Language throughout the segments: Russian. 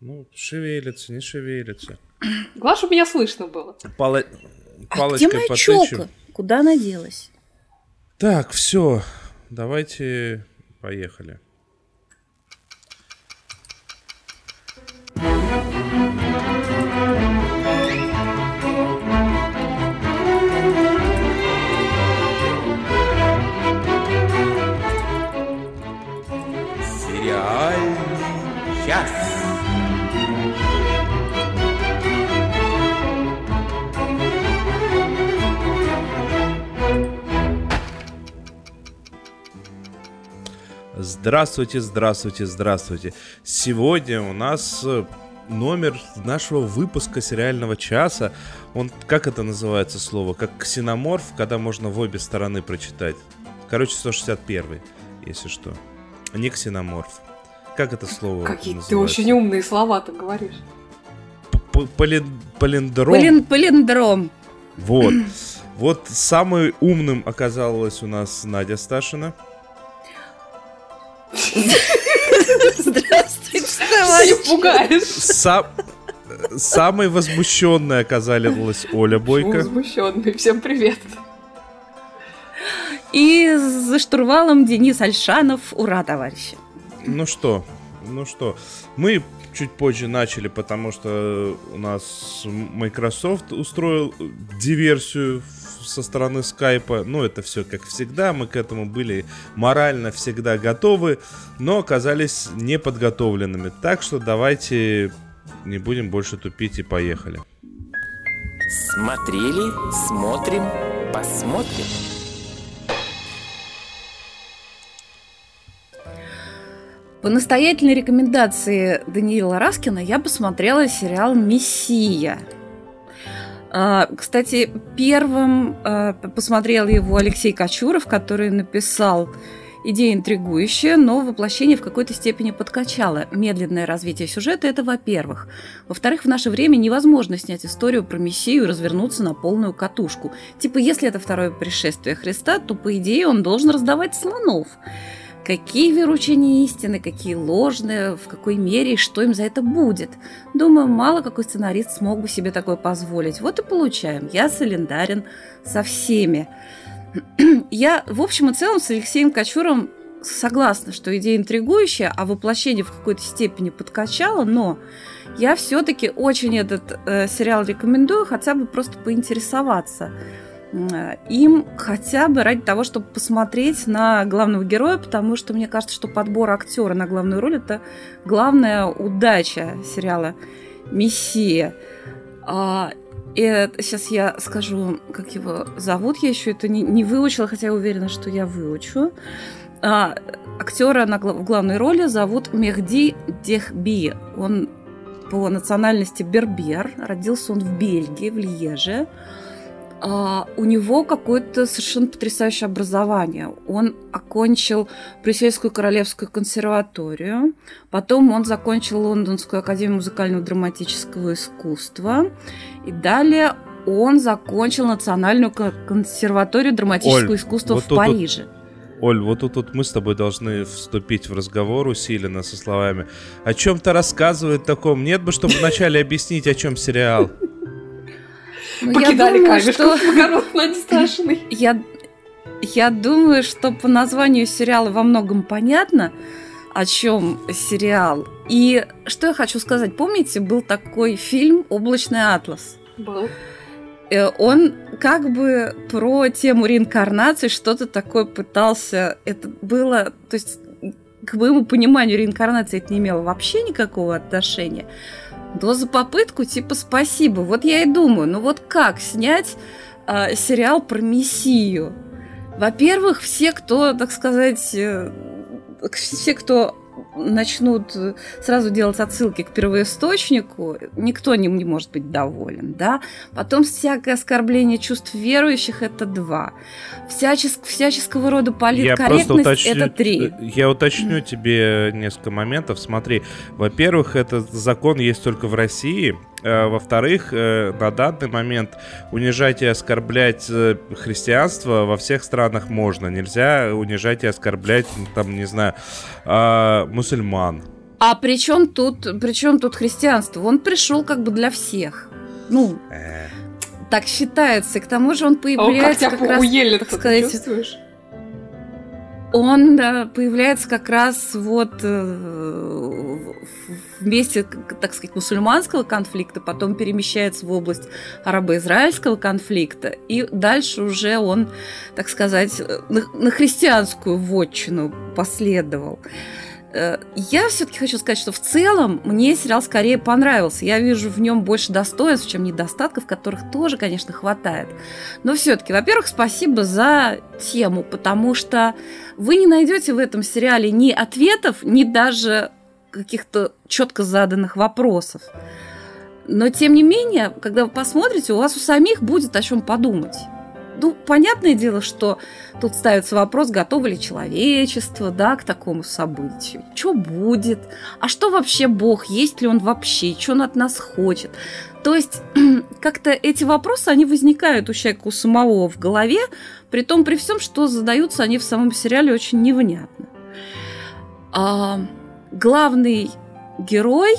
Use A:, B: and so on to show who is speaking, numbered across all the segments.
A: Ну, шевелится, не шевелится.
B: Главное, чтобы меня слышно было.
A: Пала...
C: А где моя челка? Куда она делась?
A: Так, все. Давайте поехали. Здравствуйте, здравствуйте, здравствуйте. Сегодня у нас э, номер нашего выпуска сериального часа. Он, как это называется слово? Как ксеноморф, когда можно в обе стороны прочитать. Короче, 161, если что. Не ксеноморф. Как это слово
B: Какие называется? ты очень умные слова ты говоришь.
A: Полиндром.
C: Полиндром.
A: Вот. Вот самым умным оказалась у нас Надя Сташина.
C: Здравствуйте, товарищ.
B: пугаешь.
A: Сам... Самой возмущенной оказалась Оля Бойко.
B: Возмущенный. Всем привет.
C: И за штурвалом Денис Альшанов. Ура, товарищи.
A: Ну что, ну что, мы чуть позже начали, потому что у нас Microsoft устроил диверсию со стороны скайпа. Ну, это все как всегда. Мы к этому были морально всегда готовы, но оказались неподготовленными. Так что давайте не будем больше тупить и поехали.
D: Смотрели, смотрим, посмотрим.
C: По настоятельной рекомендации Даниила Раскина я посмотрела сериал «Мессия». А, кстати, первым а, посмотрел его Алексей Кочуров, который написал Идея интригующая, но воплощение в какой-то степени подкачало. Медленное развитие сюжета – это во-первых. Во-вторых, в наше время невозможно снять историю про Мессию и развернуться на полную катушку. Типа, если это второе пришествие Христа, то, по идее, он должен раздавать слонов какие веручения истины, какие ложные, в какой мере и что им за это будет. Думаю, мало какой сценарист смог бы себе такое позволить. Вот и получаем. Я солидарен со всеми. Я, в общем и целом, с Алексеем Кочуром согласна, что идея интригующая, а воплощение в какой-то степени подкачало, но я все-таки очень этот э, сериал рекомендую, хотя бы просто поинтересоваться им хотя бы ради того, чтобы посмотреть на главного героя, потому что мне кажется, что подбор актера на главную роль это главная удача сериала Мессия. А, и сейчас я скажу, как его зовут. Я еще это не, не выучила, хотя я уверена, что я выучу. А, актера на, в главной роли зовут Мехди Дехби. Он по национальности бербер. Родился он в Бельгии, в Льеже у него какое-то совершенно потрясающее образование. Он окончил Брюссельскую королевскую консерваторию, потом он закончил Лондонскую академию музыкального драматического искусства, и далее он закончил Национальную консерваторию драматического Оль, искусства вот в тут, Париже.
A: Оль, вот тут вот мы с тобой должны вступить в разговор усиленно со словами «О чем-то рассказывает таком? Нет бы, чтобы вначале объяснить, о чем сериал».
B: Ну, Покидали думаю, что... в
C: Я, я думаю, что по названию сериала во многом понятно, о чем сериал. И что я хочу сказать, помните, был такой фильм «Облачный атлас»?
B: Был.
C: Э, он как бы про тему реинкарнации что-то такое пытался. Это было, то есть к моему пониманию реинкарнации это не имело вообще никакого отношения. Но за попытку типа спасибо. Вот я и думаю, ну вот как снять э, сериал про Мессию? Во-первых, все, кто, так сказать, э, все, кто начнут э, сразу делать отсылки к первоисточнику, никто не, не может быть доволен, да. Потом всякое оскорбление чувств верующих – это два. Всяческ, всяческого рода политкорректность – уточню, это три. Э,
A: я уточню тебе несколько моментов. Смотри, во-первых, этот закон есть только в России – во-вторых, э, на данный момент унижать и оскорблять э, христианство во всех странах можно. Нельзя унижать и оскорблять, там, не знаю, а, мусульман.
C: А при чем тут, при чем тут христианство? Он пришел как бы для всех. Ну, э. так считается. И к тому же он появляется
B: а как, как раз, так сказать, чувствуешь?
C: Он появляется как раз вот э, вместе, так сказать, мусульманского конфликта, потом перемещается в область арабо-израильского конфликта, и дальше уже он, так сказать, на, на христианскую вотчину последовал. Э, я все-таки хочу сказать, что в целом мне сериал скорее понравился. Я вижу в нем больше достоинств, чем недостатков, которых тоже, конечно, хватает. Но все-таки, во-первых, спасибо за тему, потому что вы не найдете в этом сериале ни ответов, ни даже каких-то четко заданных вопросов. Но тем не менее, когда вы посмотрите, у вас у самих будет о чем подумать. Ну, понятное дело, что тут ставится вопрос, готово ли человечество, да, к такому событию. Что будет? А что вообще Бог? Есть ли он вообще? Что он от нас хочет? То есть как-то эти вопросы, они возникают у человека у самого в голове, при том, при всем, что задаются они в самом сериале очень невнятно. А, главный герой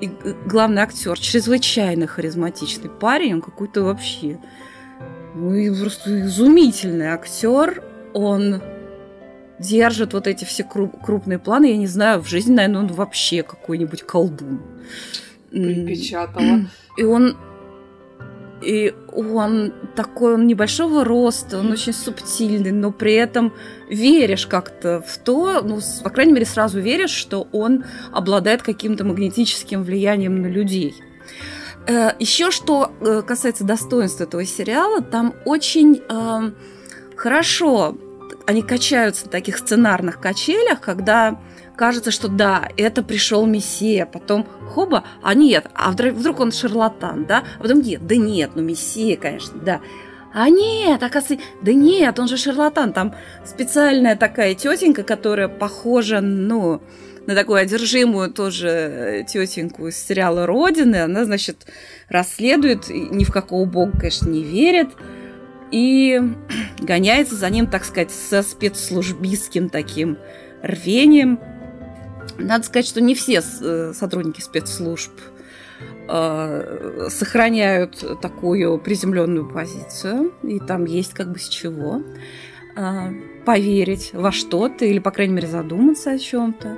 C: и главный актер чрезвычайно харизматичный парень, он какой-то вообще ну, просто изумительный актер. Он держит вот эти все крупные планы. Я не знаю, в жизни, наверное, он вообще какой-нибудь колдун.
B: Припечатала.
C: И он и он такой, он небольшого роста, он очень субтильный, но при этом веришь как-то в то, ну, по крайней мере, сразу веришь, что он обладает каким-то магнетическим влиянием на людей. Э, Еще что э, касается достоинства этого сериала, там очень э, хорошо они качаются на таких сценарных качелях, когда кажется, что да, это пришел Мессия, потом хоба, а нет, а вдруг, вдруг он шарлатан, да, а потом нет, да нет, ну Мессия, конечно, да. А нет, оказывается, да нет, он же шарлатан, там специальная такая тетенька, которая похожа, ну, на такую одержимую тоже э, тетеньку из сериала «Родины». Она, значит, расследует, ни в какого бога, конечно, не верит, и гоняется за ним, так сказать, со спецслужбистским таким рвением. Надо сказать, что не все э, сотрудники спецслужб э, сохраняют такую приземленную позицию, и там есть как бы с чего поверить во что-то или, по крайней мере, задуматься о чем-то.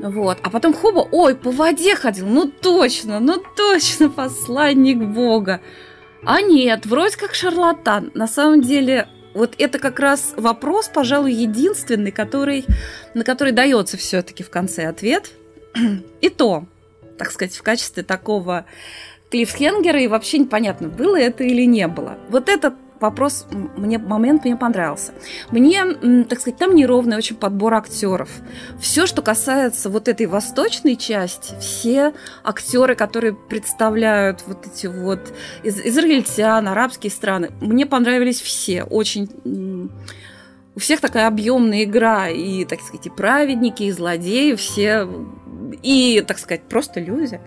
C: Вот. А потом хоба, ой, по воде ходил, ну точно, ну точно посланник Бога. А нет, вроде как шарлатан. На самом деле, вот это как раз вопрос, пожалуй, единственный, который, на который дается все-таки в конце ответ. И то, так сказать, в качестве такого клиффхенгера, и вообще непонятно, было это или не было. Вот этот вопрос, мне момент мне понравился. Мне, так сказать, там неровный очень подбор актеров. Все, что касается вот этой восточной части, все актеры, которые представляют вот эти вот из израильтян, арабские страны, мне понравились все. Очень у всех такая объемная игра, и, так сказать, и праведники, и злодеи, все, и, так сказать, просто люди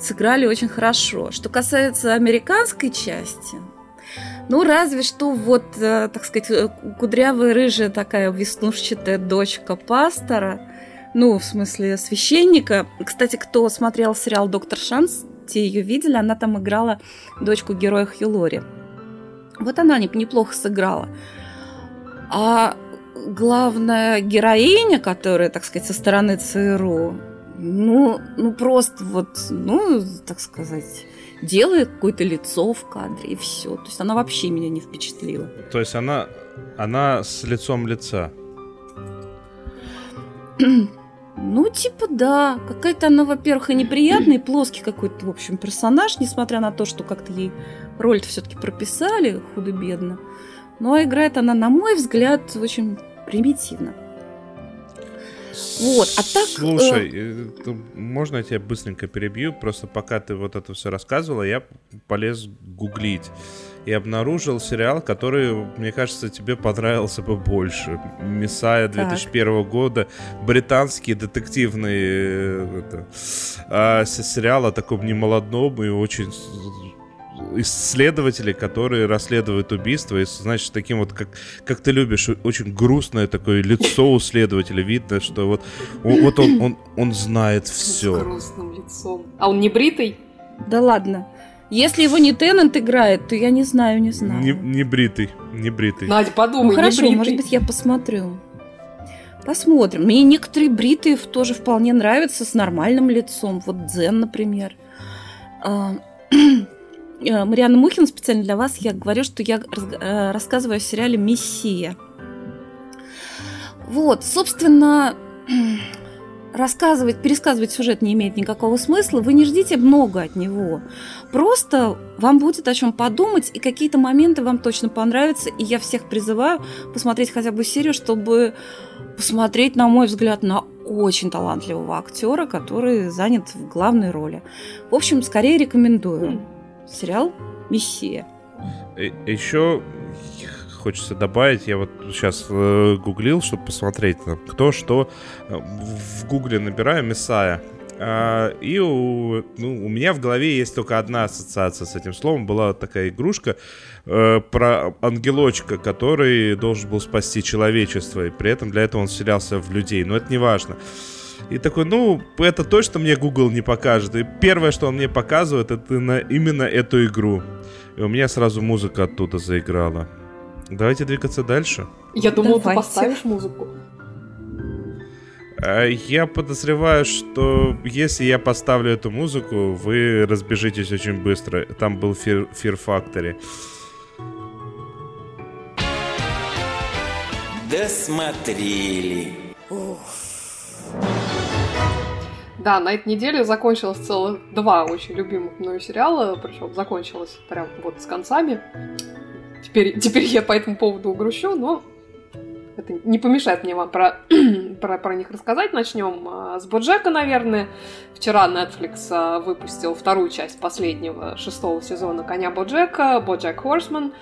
C: сыграли очень хорошо. Что касается американской части, ну, разве что вот, э, так сказать, э, кудрявая рыжая такая веснушчатая дочка пастора, ну, в смысле, священника. Кстати, кто смотрел сериал «Доктор Шанс», те ее видели, она там играла дочку героя Хью Вот она неплохо сыграла. А главная героиня, которая, так сказать, со стороны ЦРУ, ну, ну просто вот, ну, так сказать, делает какое-то лицо в кадре, и все. То есть она вообще меня не впечатлила.
A: То есть она, она с лицом лица?
C: Ну, типа, да. Какая-то она, во-первых, и неприятный, и плоский какой-то, в общем, персонаж, несмотря на то, что как-то ей роль все-таки прописали худо-бедно. Но играет она, на мой взгляд, очень примитивно.
A: Вот, а так... Слушай, э... э можно я тебя быстренько перебью? Просто пока ты вот это все рассказывала, я полез гуглить и обнаружил сериал, который, мне кажется, тебе понравился бы больше. «Мессая» 2001 так. года, британский детективный э, это, а, сериал о таком немолодном и очень исследователи, которые расследуют убийство, и, значит, таким вот, как, как ты любишь, очень грустное такое лицо у следователя, видно, что вот, вот он, он, он знает все.
B: С грустным лицом. А он не бритый?
C: Да ладно. Если его не Теннант играет, то я не знаю, не знаю.
A: Не, не бритый, не бритый.
B: Надя, подумай,
C: ну, хорошо,
B: бритый.
C: может быть, я посмотрю. Посмотрим. Мне некоторые бритые тоже вполне нравятся с нормальным лицом. Вот Дзен, например. Э, Марианна Мухина, специально для вас, я говорю, что я э, рассказываю о сериале «Мессия». Вот, собственно, рассказывать, пересказывать сюжет не имеет никакого смысла. Вы не ждите много от него. Просто вам будет о чем подумать, и какие-то моменты вам точно понравятся. И я всех призываю посмотреть хотя бы серию, чтобы посмотреть, на мой взгляд, на очень талантливого актера, который занят в главной роли. В общем, скорее рекомендую сериал «Мессия».
A: Э, Еще хочется добавить, я вот сейчас э, гуглил, чтобы посмотреть, кто что. В гугле набираю «Мессая». А, и у, ну, у меня в голове есть только одна ассоциация с этим словом. Была такая игрушка э, про ангелочка, который должен был спасти человечество. И при этом для этого он вселялся в людей. Но это не важно. И такой, ну, это точно мне Google не покажет. И первое, что он мне показывает, это на именно эту игру. И у меня сразу музыка оттуда заиграла. Давайте двигаться дальше.
B: Я думал, Давайте. ты поставишь музыку.
A: А, я подозреваю, что если я поставлю эту музыку, вы разбежитесь очень быстро. Там был Fear, Fear Factory.
D: Досмотрели.
B: Да, на этой неделе закончилось целых два очень любимых мною сериала, причем закончилось прям вот с концами. Теперь, теперь я по этому поводу грущу, но это не помешает мне вам про, про, про них рассказать. Начнем а, с Боджека, наверное. Вчера Netflix а, выпустил вторую часть последнего шестого сезона «Коня Боджека», «Боджек Хорсман».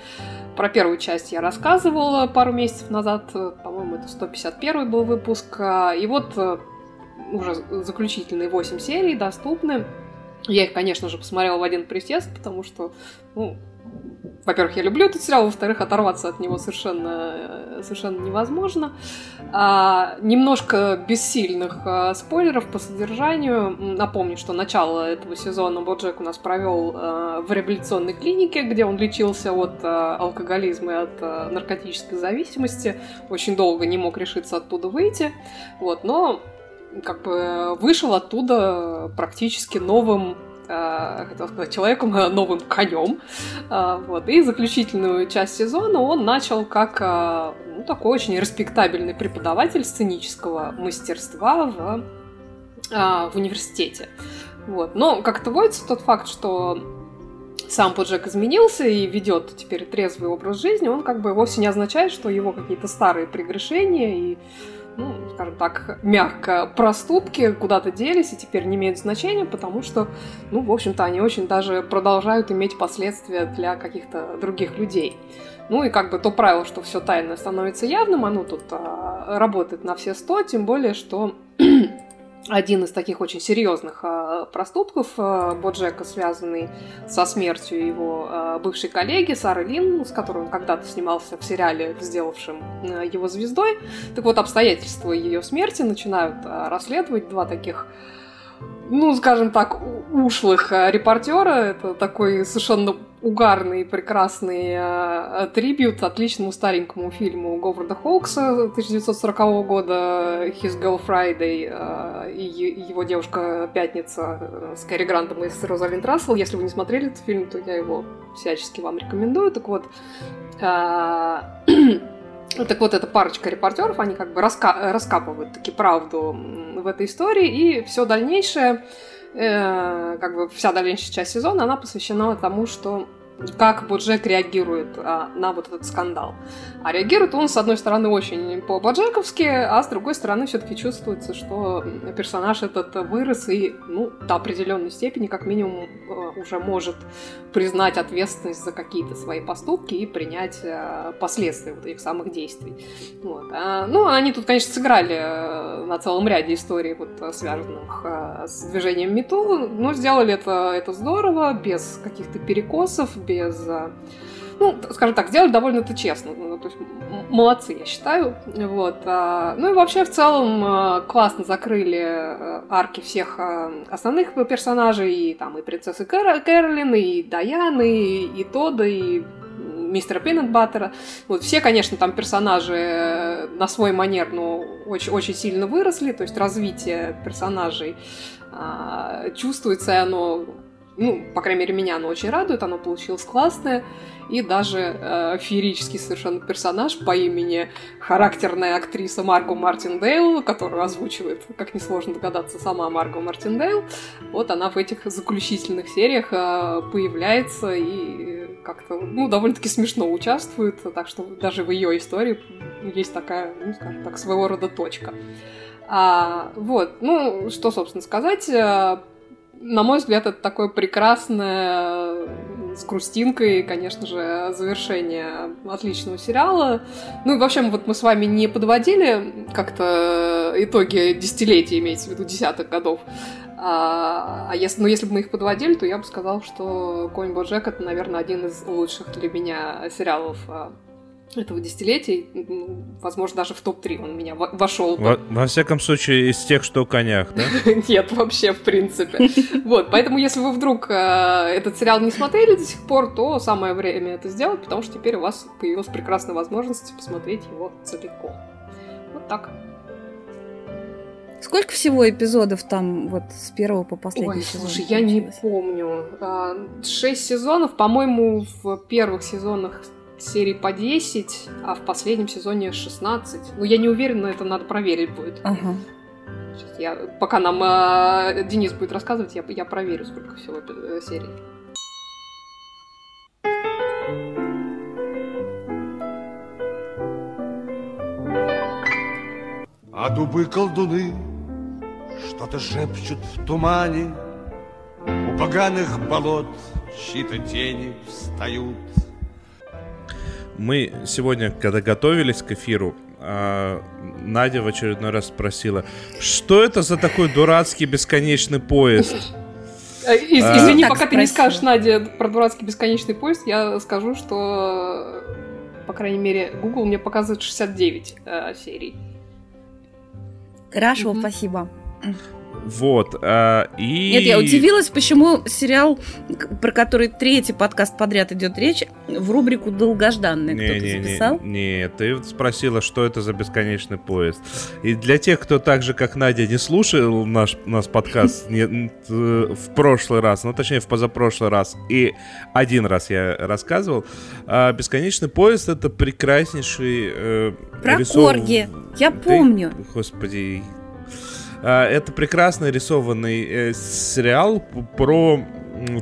B: Про первую часть я рассказывала пару месяцев назад, по-моему, это 151 был выпуск. А, и вот уже заключительные 8 серий доступны. Я их, конечно же, посмотрела в один присест, потому что, ну, во-первых, я люблю этот сериал, во-вторых, оторваться от него совершенно, совершенно невозможно. А, немножко бессильных а, спойлеров по содержанию. Напомню, что начало этого сезона Боджек у нас провел а, в реабилитационной клинике, где он лечился от а, алкоголизма и от а, наркотической зависимости. Очень долго не мог решиться оттуда выйти. Вот, но как бы вышел оттуда практически новым э, хотел сказать, человеком, новым конем. Э, вот. И заключительную часть сезона он начал как э, ну, такой очень респектабельный преподаватель сценического мастерства в, в университете. Вот. Но как-то водится тот факт, что сам Поджек изменился и ведет теперь трезвый образ жизни, он как бы вовсе не означает, что его какие-то старые прегрешения и ну, скажем так, мягко, проступки куда-то делись и теперь не имеют значения, потому что, ну, в общем-то, они очень даже продолжают иметь последствия для каких-то других людей. Ну и как бы то правило, что все тайное становится явным, оно тут а, работает на все сто, тем более, что один из таких очень серьезных э, проступков э, Боджека, связанный со смертью его э, бывшей коллеги Сары Лин, с которой он когда-то снимался в сериале, сделавшем его звездой. Так вот, обстоятельства ее смерти начинают расследовать два таких ну, скажем так, ушлых репортера. Это такой совершенно угарный, прекрасный э, трибют отличному старенькому фильму Говарда Хоукса 1940 года «His Girl Friday» э, и его девушка Пятница э, с Кэрри Грантом и с Розалинд Рассел. Если вы не смотрели этот фильм, то я его всячески вам рекомендую. Так вот, э, Так вот, эта парочка репортеров, они как бы раска раскапывают таки правду в этой истории, и все дальнейшее, э, как бы вся дальнейшая часть сезона, она посвящена тому, что как Боджек реагирует а, на вот этот скандал. А реагирует он, с одной стороны, очень по-боджековски, а с другой стороны, все-таки чувствуется, что персонаж этот вырос и, ну, до определенной степени, как минимум, э, уже может признать ответственность за какие-то свои поступки и принять э, последствия вот этих самых действий. Вот. А, ну, они тут, конечно, сыграли э, на целом ряде историй, вот, связанных с движением Мету, но сделали это, это здорово, без каких-то перекосов, без ну, скажем так, сделали довольно-то честно. Ну, то есть молодцы, я считаю. Вот. А, ну и вообще в целом а, классно закрыли э, арки всех а, основных персонажей, и там и принцессы Кэр Кэролин, и Даяны, и, Тода, и мистера Пиннет Вот все, конечно, там персонажи э, на свой манер, но очень, очень сильно выросли, то есть развитие персонажей а, чувствуется, и оно ну, по крайней мере, меня оно очень радует, оно получилось классное и даже э, феерический совершенно персонаж по имени характерная актриса Марго Мартиндейл, которую озвучивает, как несложно догадаться, сама Марго Мартиндейл. Вот она в этих заключительных сериях э, появляется и как-то, ну, довольно-таки смешно участвует, так что даже в ее истории есть такая, ну, скажем так, своего рода точка. А, вот, ну, что, собственно, сказать э, на мой взгляд, это такое прекрасное с грустинкой, конечно же, завершение отличного сериала. Ну и вообще, вот мы с вами не подводили как-то итоги десятилетия, имеется в виду десятых годов. А, а если, ну, если бы мы их подводили, то я бы сказал, что Конь Боджек это, наверное, один из лучших для меня сериалов а, этого десятилетия, возможно, даже в топ-3 он у меня вошел.
A: Во, во всяком случае, из тех, что конях, да?
B: Нет, вообще, в принципе. Вот, поэтому, если вы вдруг э, этот сериал не смотрели до сих пор, то самое время это сделать, потому что теперь у вас появилась прекрасная возможность посмотреть его целиком. Вот так.
C: Сколько всего эпизодов там вот с первого по последний Ой, сезон?
B: Слушай, я не помню. А, шесть сезонов, по-моему, в первых сезонах серий по 10, а в последнем сезоне 16. Ну, я не уверена, это надо проверить будет. Ага. Сейчас я, пока нам э, Денис будет рассказывать, я, я проверю, сколько всего э, серий.
E: А дубы-колдуны что-то шепчут в тумане, У поганых болот чьи-то тени встают —
A: мы сегодня, когда готовились к эфиру, а, Надя в очередной раз спросила, что это за такой дурацкий бесконечный поезд?
B: Э, из, а, извини, пока ты не скажешь, Надя, про дурацкий бесконечный поезд, я скажу, что, по крайней мере, Google мне показывает 69 э, серий.
C: Хорошо, спасибо.
A: Вот. А, и...
C: Нет, я удивилась, почему сериал, про который третий подкаст подряд идет речь, в рубрику «Долгожданный» не, кто-то не, записал.
A: Не, не, ты спросила, что это за бесконечный поезд. И для тех, кто так же, как Надя, не слушал наш, наш подкаст не, в прошлый раз, ну, точнее, в позапрошлый раз, и один раз я рассказывал, а «Бесконечный поезд» — это прекраснейший... Э,
C: про рисов... Корги, я помню.
A: Ты, господи, а, это прекрасно рисованный э, сериал про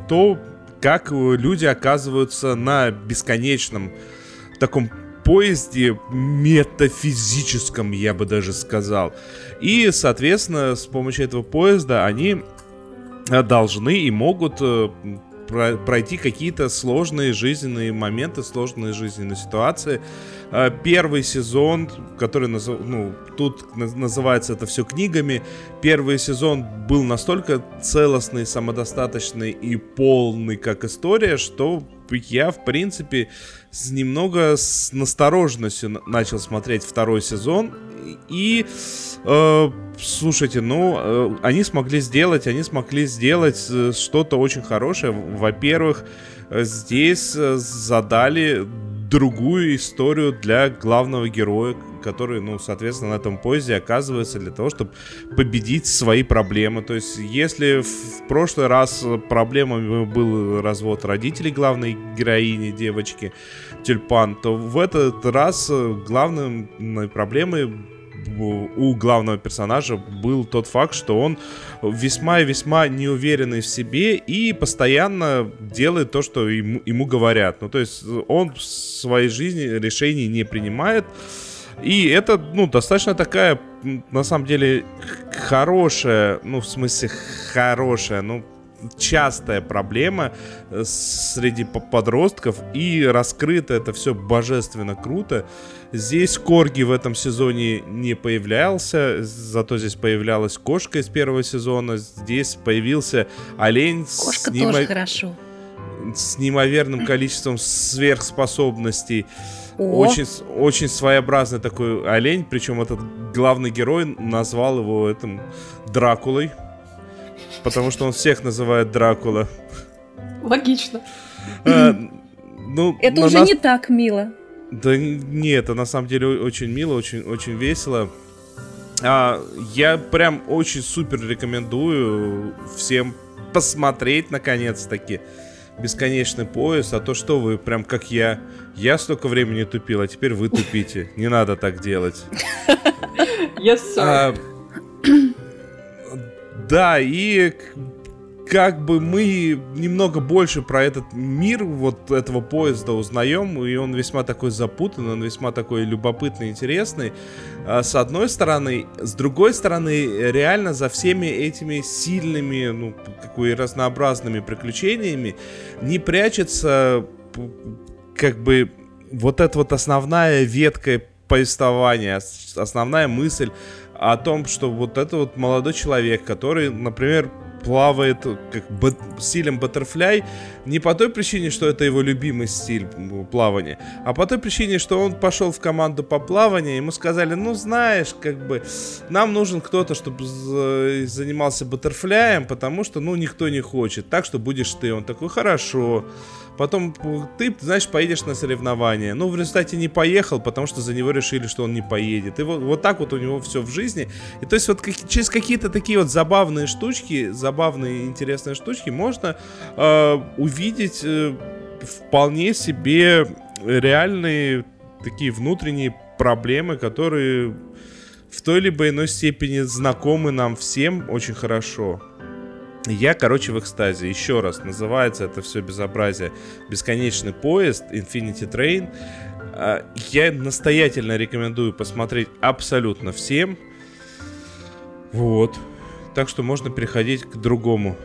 A: то, как люди оказываются на бесконечном таком поезде метафизическом, я бы даже сказал. И, соответственно, с помощью этого поезда они э, должны и могут э, пройти какие-то сложные жизненные моменты, сложные жизненные ситуации. А, первый сезон, который ну, тут называется это все книгами, первый сезон был настолько целостный, самодостаточный и полный как история, что я, в принципе, с немного с настороженностью начал смотреть второй сезон. И, э, слушайте, ну, э, они смогли сделать, они смогли сделать э, что-то очень хорошее. Во-первых, здесь э, задали другую историю для главного героя, который, ну, соответственно, на этом поезде оказывается для того, чтобы победить свои проблемы. То есть, если в прошлый раз проблемами был развод родителей главной героини, девочки, Тюльпан, то в этот раз главной проблемой у главного персонажа был тот факт, что он весьма и весьма неуверенный в себе и постоянно делает то, что ему, ему говорят. Ну, то есть он в своей жизни решений не принимает. И это, ну, достаточно такая, на самом деле, хорошая, ну, в смысле, хорошая, ну, частая проблема э, среди подростков, и раскрыто это все божественно круто. Здесь Корги в этом сезоне не появлялся, зато здесь появлялась кошка из первого сезона, здесь появился олень.
C: Кошка с тоже хорошо.
A: с неимоверным количеством сверхспособностей.
C: О.
A: Очень, очень своеобразный такой олень, причем этот главный герой назвал его этим Дракулой, потому что он всех называет Дракула.
B: Логично.
A: Э, Ну,
C: Это уже
A: нас-
C: не так мило.
A: Да нет, это на самом деле очень мило, очень, очень весело. А, я прям очень супер рекомендую всем посмотреть наконец-таки бесконечный поезд, а то что вы прям как я. Я столько времени тупил, а теперь вы тупите. Не надо так делать.
B: Yes, sir.
A: А, да, и как бы мы немного больше про этот мир вот этого поезда узнаем, и он весьма такой запутанный, он весьма такой любопытный, интересный. А, С одной стороны, с другой стороны, реально за всеми этими сильными, ну, какой разнообразными приключениями не прячется как бы вот эта вот основная ветка повествования, ос- основная мысль о том, что вот это вот молодой человек, который, например, плавает как бат- стилем баттерфляй не по той причине, что это его любимый стиль плавания, а по той причине, что он пошел в команду по плаванию, ему сказали, ну знаешь, как бы нам нужен кто-то, чтобы за- занимался баттерфляем, потому что, ну, никто не хочет, так что будешь ты. Он такой, хорошо. Потом ты, знаешь, поедешь на соревнования. Ну, в результате не поехал, потому что за него решили, что он не поедет. И вот, вот так вот у него все в жизни. И то есть вот как- через какие-то такие вот забавные штучки, забавные интересные штучки можно э, увидеть э, вполне себе реальные такие внутренние проблемы, которые в той либо иной степени знакомы нам всем очень хорошо. Я, короче, в экстазе. Еще раз, называется это все безобразие «Бесконечный поезд», «Infinity Train». А, Я настоятельно рекомендую посмотреть абсолютно всем. Вот. Так что можно переходить к другому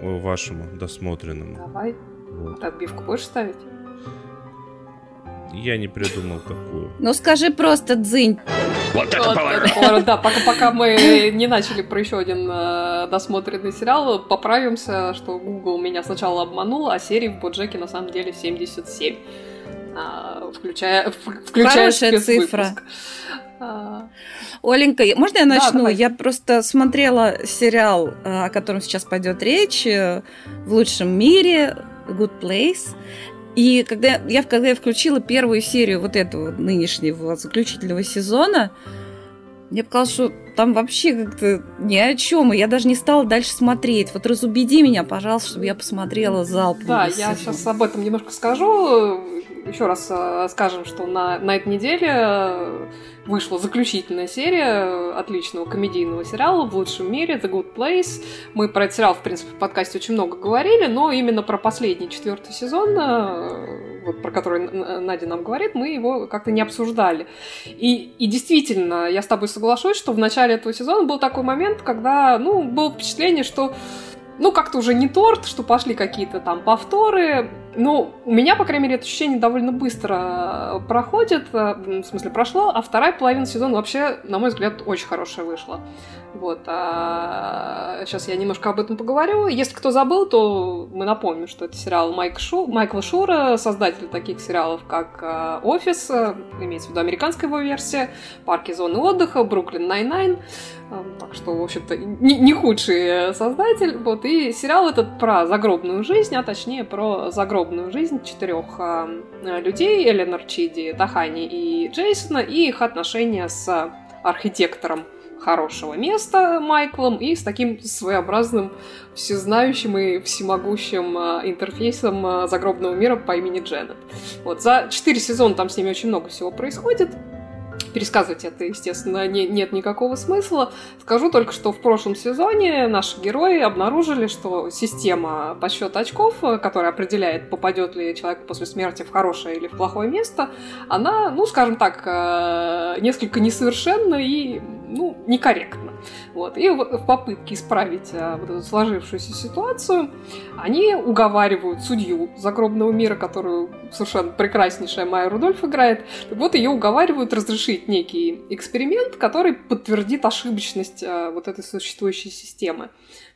A: э, вашему досмотренному.
B: Давай.
A: Вот.
B: Отбивку будешь ставить?
A: Я не придумал какую.
C: Ну скажи просто дзынь.
B: Вот это поворот. Да, пока, пока мы не начали про еще один э, досмотренный сериал, поправимся, что Google меня сначала обманул, а серий в Боджеке на самом деле 77. А, включая, в- включая
C: Хорошая цифра.
B: А,
C: Оленька, можно я
B: Да,
C: начну?
B: давай.
C: я просто смотрела сериал, э, о котором сейчас пойдет речь, э, «В лучшем мире», «Good Place». И когда я, когда я включила первую серию вот этого нынешнего заключительного сезона, мне показалось, что там вообще как-то ни о чем, и я даже не стала дальше смотреть. Вот разубеди меня, пожалуйста, чтобы я посмотрела залпом.
B: Да, я
C: сезон.
B: сейчас об этом немножко скажу. Еще раз э, скажем, что на, на этой неделе э, вышла заключительная серия отличного комедийного сериала в лучшем мире The Good Place. Мы про этот сериал, в принципе, в подкасте очень много говорили, но именно про последний четвертый сезон, э, вот про который Надя нам говорит, мы его как-то не обсуждали. И, и действительно, я с тобой соглашусь, что в начале этого сезона был такой момент, когда, ну, было впечатление, что ну, как-то уже не торт, что пошли какие-то там повторы. Ну, у меня, по крайней мере, это ощущение довольно быстро э, проходит, э, в смысле, прошло, а вторая половина сезона вообще, на мой взгляд, очень хорошая вышла. Вот, а сейчас я немножко об этом поговорю. Если кто забыл, то мы напомним, что это сериал Майк Шу... Майкла Шура, создатель таких сериалов, как э, «Офис», имеется в виду американская его версия, «Парки и зоны отдыха», «Brooklyn Nine-Nine», Э, Так что, в общем-то, не, не худший создатель. Вот, и сериал этот про загробную жизнь, а точнее про загробную жизнь четырех э, людей, Эленор Чиди, Тахани и Джейсона, и их отношения с архитектором хорошего места Майклом и с таким своеобразным всезнающим и всемогущим э, интерфейсом э, загробного мира по имени Дженнет. Вот, за четыре сезона там с ними очень много всего происходит. Пересказывать это, естественно, не- нет никакого смысла. Скажу только, что в прошлом сезоне наши герои обнаружили, что система подсчета очков, которая определяет, попадет ли человек после смерти в хорошее или в плохое место, она, ну, скажем так, э, несколько несовершенна и, ну, некорректна. Вот. И в попытке исправить э, вот эту сложившуюся ситуацию, они уговаривают судью загробного мира, которую совершенно прекраснейшая Майя Рудольф играет, вот ее уговаривают разрешить некий эксперимент, который подтвердит ошибочность э, вот этой существующей системы.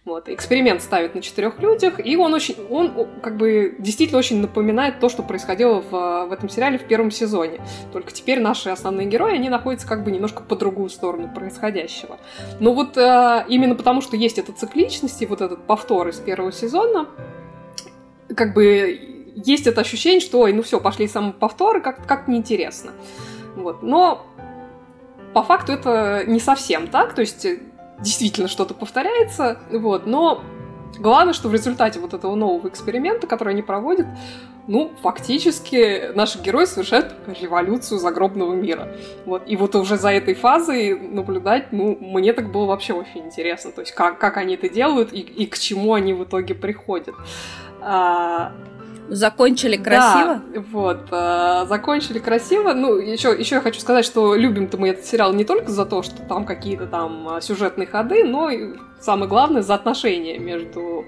B: Вот. Эксперимент ставит на четырех людях, и он очень, он как бы действительно очень напоминает то, что происходило в, в этом сериале в первом сезоне. Только теперь наши основные герои, они находятся как бы немножко по другую сторону происходящего. Но вот э, именно потому, что есть эта цикличность и вот этот повтор из первого сезона, как бы есть это ощущение, что, ой, ну все, пошли самоповторы, как- как неинтересно. Вот. Но по факту это не совсем так, то есть действительно что-то повторяется, вот, но главное, что в результате вот этого нового эксперимента, который они проводят, ну, фактически наши герои совершают революцию загробного мира. Вот. И вот уже за этой фазой наблюдать, ну, мне так было вообще очень интересно. То есть, как, как они это делают и, и к чему они в итоге приходят. А,
C: Закончили красиво?
B: Да, вот, э, закончили красиво. Ну, еще, еще я хочу сказать, что любим-то мы этот сериал не только за то, что там какие-то там сюжетные ходы, но и самое главное за отношения между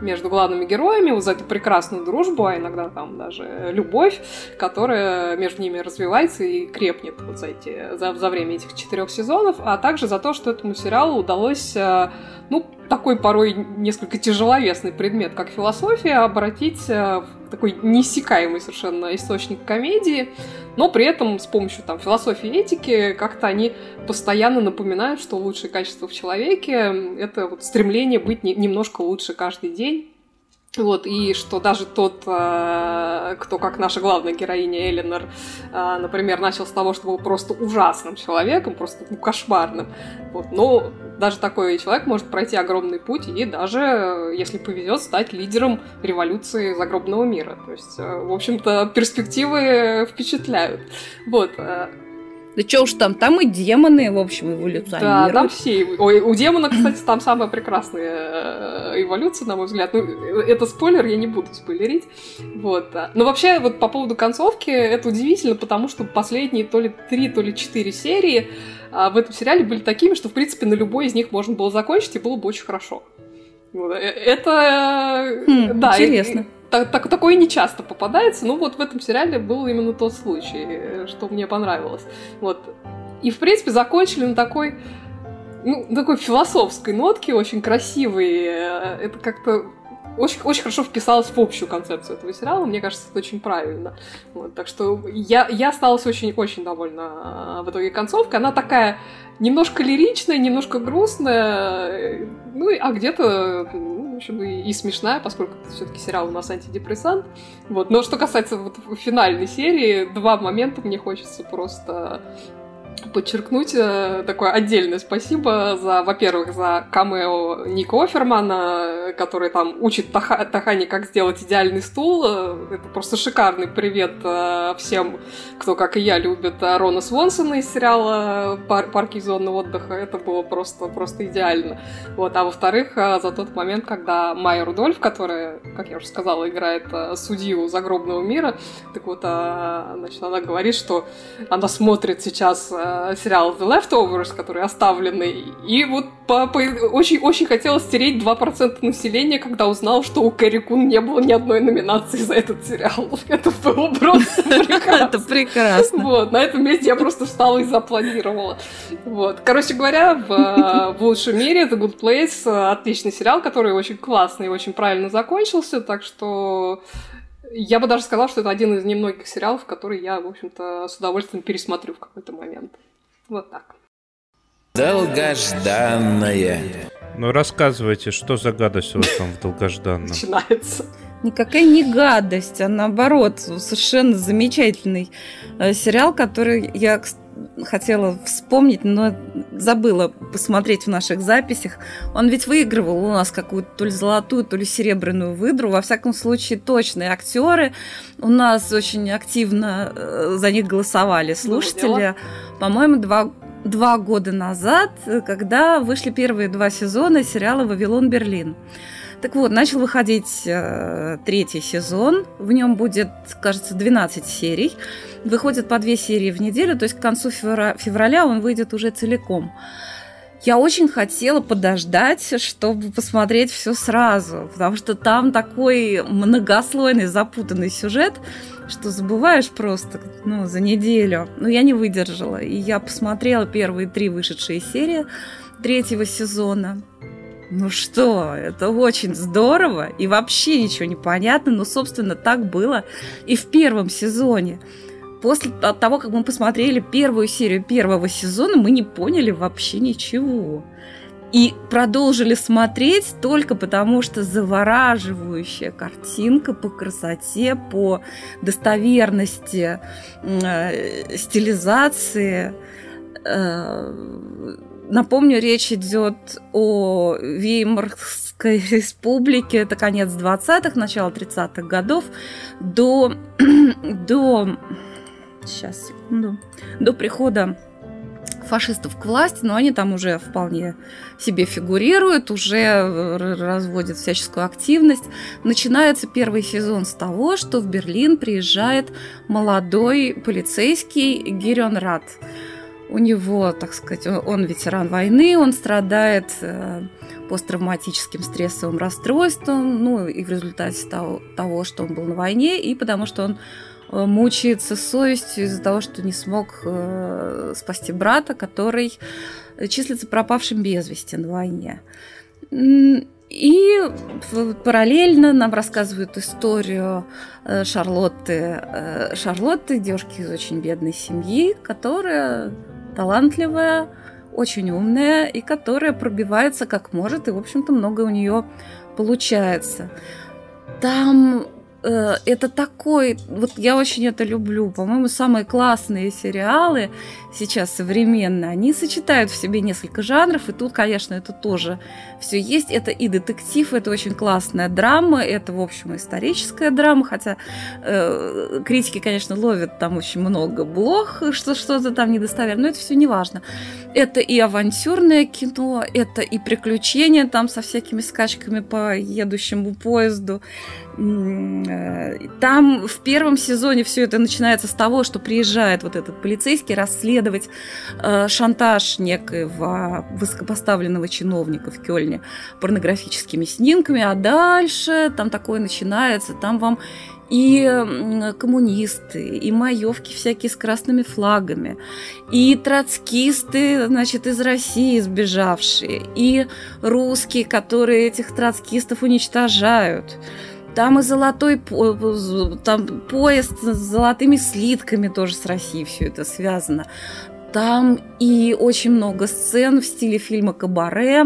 B: между главными героями, вот за эту прекрасную дружбу, а иногда там даже любовь, которая между ними развивается и крепнет вот за, эти, за, за время этих четырех сезонов, а также за то, что этому сериалу удалось, э, ну, такой порой несколько тяжеловесный предмет, как философия, обратить э, в такой неиссякаемый совершенно источник комедии, но при этом с помощью там, философии и этики как-то они постоянно напоминают, что лучшее качество в человеке — это вот стремление быть не, немножко лучше каждый день, вот, и что даже тот, э, кто, как наша главная героиня Эленор, э, например, начал с того, что был просто ужасным человеком, просто ну, кошмарным. Вот, но даже такой человек может пройти огромный путь и даже, если повезет, стать лидером революции загробного мира. То есть, э, в общем-то, перспективы впечатляют. Вот.
C: Да что уж там, там и демоны, в общем, эволюционируют.
B: Да, там все. Ой, у демона, кстати, там самая прекрасная э, эволюция, на мой взгляд. Ну, это спойлер, я не буду спойлерить. Вот. Но вообще, вот по поводу концовки, это удивительно, потому что последние то ли три, то ли четыре серии а, в этом сериале были такими, что, в принципе, на любой из них можно было закончить, и было бы очень хорошо. Э, это...
C: Хм, да, интересно. И,
B: так, так, такое не часто попадается, но вот в этом сериале был именно тот случай, э, что мне понравилось. Вот. И, в принципе, закончили на такой, ну, такой философской нотке, очень красивой. Э, это как-то очень, очень хорошо вписалось в общую концепцию этого сериала. Мне кажется, это очень правильно. Вот, так что я, я осталась очень-очень довольна э, в итоге концовкой. Она такая немножко лиричная, немножко грустная, ну, а где-то ну, общем, и, и смешная, поскольку это все-таки сериал у нас антидепрессант. Вот. Но что касается вот финальной серии, два момента мне хочется просто подчеркнуть э, такое отдельное спасибо за, во-первых, за камео Ника Офермана, который там учит Таха, Тахани, как сделать идеальный стул. Э, это просто шикарный привет э, всем, кто, как и я, любит Рона Свонсона из сериала Пар «Парки и зоны отдыха». Это было просто, просто идеально. Вот. А во-вторых, за тот момент, когда Майя Рудольф, которая, как я уже сказала, играет судью загробного мира, так вот, значит, она говорит, что она смотрит сейчас сериал The Leftovers, который оставленный. И вот по, по, очень, очень хотела стереть 2% населения, когда узнал, что у Кэрри Кун не было ни одной номинации за этот сериал. Это было просто прекрасно.
C: Это прекрасно.
B: Вот, на этом месте я просто встала и запланировала. Вот. Короче говоря, в, в лучшем мире The Good Place отличный сериал, который очень классный и очень правильно закончился, так что я бы даже сказала, что это один из немногих сериалов, который я, в общем-то, с удовольствием пересмотрю в какой-то момент. Вот так.
D: Долгожданное.
A: Ну, рассказывайте, что за гадость у вас там в долгожданном?
B: Начинается.
C: Никакая не гадость, а наоборот, совершенно замечательный э, сериал, который я хотела вспомнить, но забыла посмотреть в наших записях. Он ведь выигрывал у нас какую-то то ли золотую, то ли серебряную выдру. Во всяком случае, точные актеры. У нас очень активно э, за них голосовали слушатели. По-моему, два два года назад, когда вышли первые два сезона сериала «Вавилон Берлин». Так вот, начал выходить э, третий сезон. В нем будет, кажется, 12 серий. Выходит по две серии в неделю, то есть к концу февраля он выйдет уже целиком. я очень хотела подождать, чтобы посмотреть все сразу, потому что там такой многослойный, запутанный сюжет, что забываешь просто ну, за неделю. Но я не выдержала, и я посмотрела первые три вышедшие серии третьего сезона. Ну что, это очень здорово, и вообще ничего не понятно, но, собственно, так было и в первом сезоне. После того, как мы посмотрели первую серию первого сезона, мы не поняли вообще ничего. И продолжили смотреть только потому, что завораживающая картинка по красоте, по достоверности э, стилизации э, Напомню, речь идет о Веймарской республике, это конец 20-х, начало 30-х годов, до, до, сейчас, секунду, до прихода фашистов к власти, но они там уже вполне себе фигурируют, уже разводят всяческую активность. Начинается первый сезон с того, что в Берлин приезжает молодой полицейский Гирен Рад у него, так сказать, он ветеран войны, он страдает э, посттравматическим стрессовым расстройством, ну и в результате того, того, что он был на войне, и потому что он э, мучается совестью из-за того, что не смог э, спасти брата, который числится пропавшим без вести на войне. И параллельно нам рассказывают историю Шарлотты, Шарлотты, девушки из очень бедной семьи, которая талантливая, очень умная и которая пробивается как может, и, в общем-то, много у нее получается. Там э, это такой, вот я очень это люблю, по-моему, самые классные сериалы сейчас современные, они сочетают в себе несколько жанров, и тут, конечно, это тоже все есть. Это и детектив, это очень классная драма, это, в общем, историческая драма, хотя э, критики, конечно, ловят там очень много блох, что что-то там недостоверно, но это все не важно. Это и авантюрное кино, это и приключения там со всякими скачками по едущему поезду. Э, там в первом сезоне все это начинается с того, что приезжает вот этот полицейский расследовать э, шантаж некоего высокопоставленного чиновника в Кёльне порнографическими снимками, а дальше там такое начинается, там вам и коммунисты, и маевки всякие с красными флагами, и троцкисты, значит, из России сбежавшие, и русские, которые этих троцкистов уничтожают. Там и золотой там поезд с золотыми слитками тоже с Россией все это связано. Там и очень много сцен в стиле фильма «Кабаре»,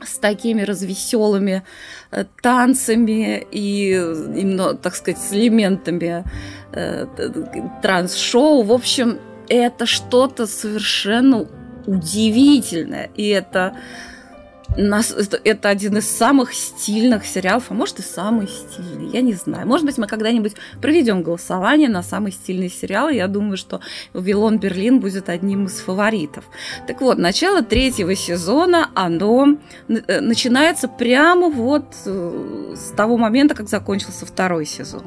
C: с такими развеселыми э, танцами и именно, так сказать, с элементами э, транс-шоу. В общем, это что-то совершенно удивительное. И это нас, это, один из самых стильных сериалов, а может и самый стильный, я не знаю. Может быть, мы когда-нибудь проведем голосование на самый стильный сериал. Я думаю, что «Вавилон Берлин» будет одним из фаворитов. Так вот, начало третьего сезона, оно э, начинается прямо вот э, с того момента, как закончился второй сезон.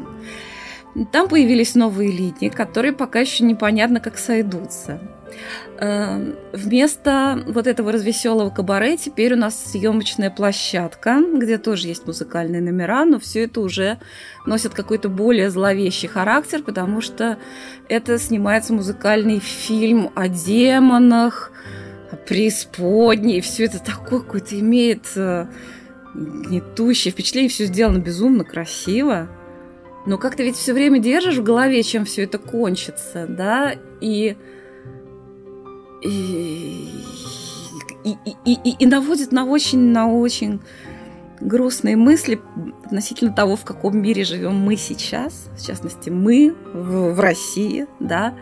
C: Там появились новые линии, которые пока еще непонятно, как сойдутся. Эм, вместо вот этого развеселого кабаре теперь у нас съемочная площадка, где тоже есть музыкальные номера, но все это уже носит какой-то более зловещий характер, потому что это снимается музыкальный фильм о демонах, о преисподней, и все это такое какое-то имеет э, гнетущее впечатление, все сделано безумно красиво. Но как то ведь все время держишь в голове, чем все это кончится, да, и и, и, и, и, наводит на очень, на очень грустные мысли относительно того, в каком мире живем мы сейчас, в частности, мы в, в России, да,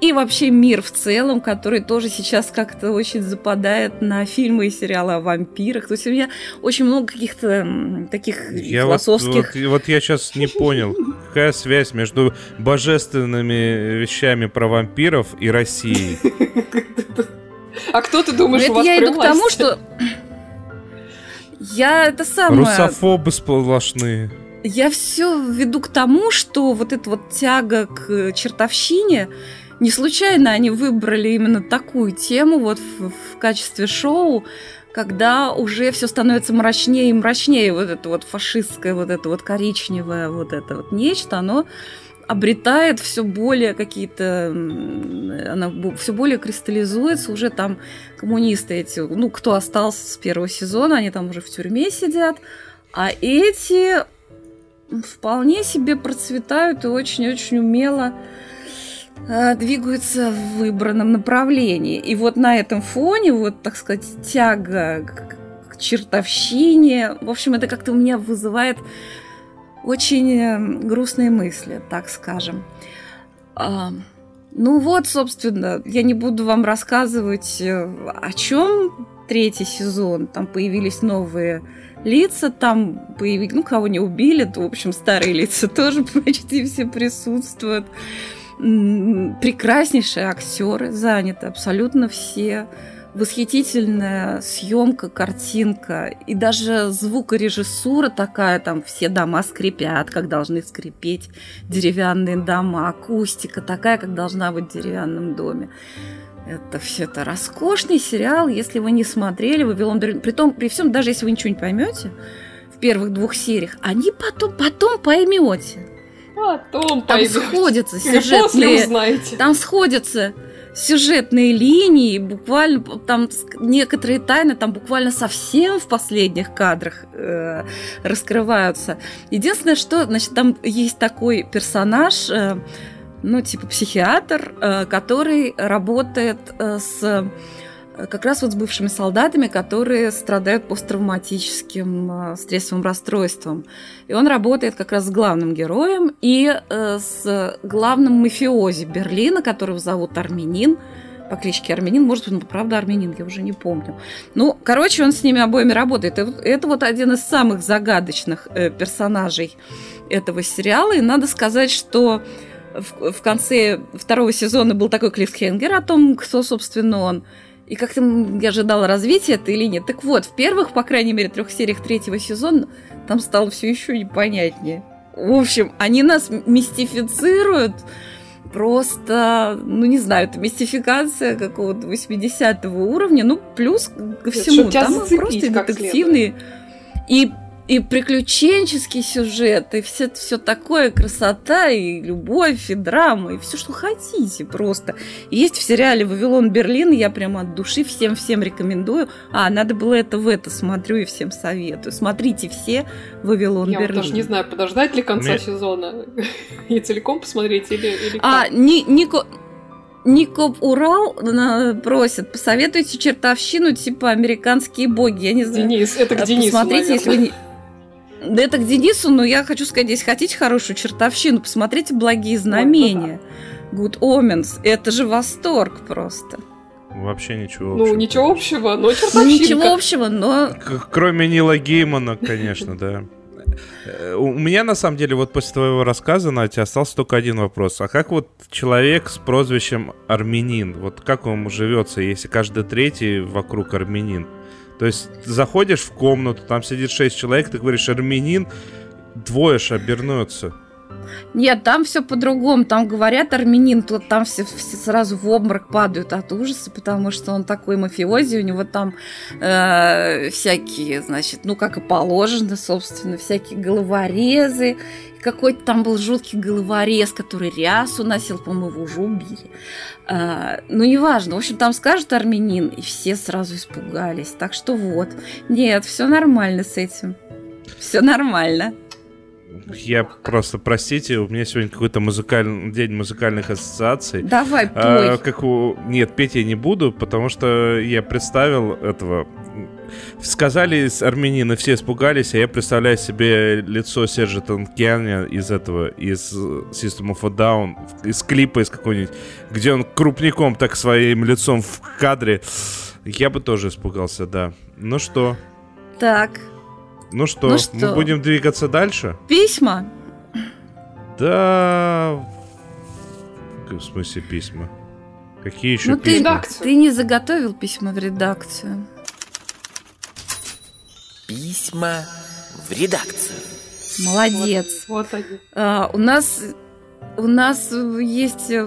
C: и вообще мир в целом, который тоже сейчас как-то очень западает на фильмы и сериалы о вампирах. То есть у меня очень много каких-то таких я философских...
A: Вот, вот, вот я сейчас не понял, какая связь между божественными вещами про вампиров и Россией.
B: А кто ты думаешь, у вас
C: я иду к тому, что... Я это самое...
A: Русофобы сплошные.
C: Я все веду к тому, что вот эта вот тяга к чертовщине не случайно они выбрали именно такую тему вот в, в качестве шоу, когда уже все становится мрачнее и мрачнее, вот это вот фашистское, вот это вот коричневое, вот это вот нечто, оно обретает все более какие-то, она все более кристаллизуется, уже там коммунисты эти, ну, кто остался с первого сезона, они там уже в тюрьме сидят, а эти вполне себе процветают и очень-очень умело двигаются в выбранном направлении. И вот на этом фоне, вот, так сказать, тяга к чертовщине, в общем, это как-то у меня вызывает очень э, грустные мысли, так скажем. А, ну вот, собственно, я не буду вам рассказывать, э, о чем третий сезон. Там появились новые лица, там появились, ну, кого не убили, то, в общем, старые лица тоже почти все присутствуют. Прекраснейшие актеры заняты, абсолютно все восхитительная съемка, картинка и даже звукорежиссура такая, там все дома скрипят, как должны скрипеть деревянные дома, акустика такая, как должна быть в деревянном доме. Это все это роскошный сериал, если вы не смотрели «Вавилон Берлин». Притом, при всем, даже если вы ничего не поймете в первых двух сериях, они потом, потом поймете.
B: Потом
C: там поймете. сходятся сюжетные... Там сходятся сюжетные линии, буквально там некоторые тайны там буквально совсем в последних кадрах э, раскрываются. Единственное, что, значит, там есть такой персонаж, э, ну, типа психиатр, э, который работает э, с как раз вот с бывшими солдатами, которые страдают посттравматическим э, стрессовым расстройством. И он работает как раз с главным героем и э, с главным мафиози Берлина, которого зовут Армянин, по кличке Армянин, может быть, он правда армянин, я уже не помню. Ну, короче, он с ними обоими работает. Это, это вот один из самых загадочных э, персонажей этого сериала. И надо сказать, что в, в конце второго сезона был такой клиффхенгер о том, кто, собственно, он. И как-то я ожидала развития этой линии. Так вот, в первых, по крайней мере, трех сериях третьего сезона там стало все еще непонятнее. В общем, они нас мистифицируют просто, ну не знаю, это мистификация какого-то 80 уровня, ну плюс ко всему, там просто детективные и и приключенческий сюжет, и все, все такое, красота, и любовь, и драма, и все, что хотите просто. есть в сериале «Вавилон Берлин», я прямо от души всем-всем рекомендую. А, надо было это в это, смотрю и всем советую. Смотрите все «Вавилон я Берлин». Я
B: даже не знаю, подождать ли конца Мне... сезона и целиком посмотреть, или, или
C: А, ни, Нико... Никоп Урал просит, посоветуйте чертовщину типа американские боги. Я не знаю.
B: Денис, это к Денису,
C: Посмотрите, наверное. если вы не... Да это к Денису, но я хочу сказать, если хотите хорошую чертовщину, посмотрите «Благие знамения». Good Omens. Это же восторг просто.
A: Вообще ничего
B: ну, общего. Ну, ничего общего, но чертовщинка.
C: Ничего общего, но...
A: Кроме Нила Геймана, конечно, да. Э, у меня, на самом деле, вот после твоего рассказа, Натя, остался только один вопрос. А как вот человек с прозвищем Армянин, вот как он живется, если каждый третий вокруг армянин? То есть заходишь в комнату, там сидит шесть человек, ты говоришь армянин, двое ж обернется.
C: Нет, там все по-другому. Там говорят армянин, то там все, все сразу в обморок падают от ужаса, потому что он такой мафиози, у него там э, всякие, значит, ну как и положено, собственно, всякие головорезы. Какой-то там был жуткий головорез, который рясу носил, по-моему, уже убили. А, ну, неважно. В общем, там скажут армянин, и все сразу испугались. Так что вот. Нет, все нормально с этим. Все нормально.
A: Я просто, простите, у меня сегодня какой-то музыкальный день музыкальных ассоциаций.
C: Давай, пой. А,
A: как у... Нет, петь я не буду, потому что я представил этого... Сказали из армянина, все испугались, а я представляю себе лицо Сержа Танкианя из этого, из System of a Down, из клипа из какой-нибудь, где он крупником так своим лицом в кадре. Я бы тоже испугался, да. Ну что?
C: Так,
A: ну что, ну что, мы будем двигаться дальше?
C: Письма?
A: Да... В смысле письма? Какие еще ну,
C: письма? Ты, ты не заготовил письма в редакцию.
D: Письма в редакцию.
C: Молодец.
B: Вот, вот они.
C: А, у нас У нас есть э,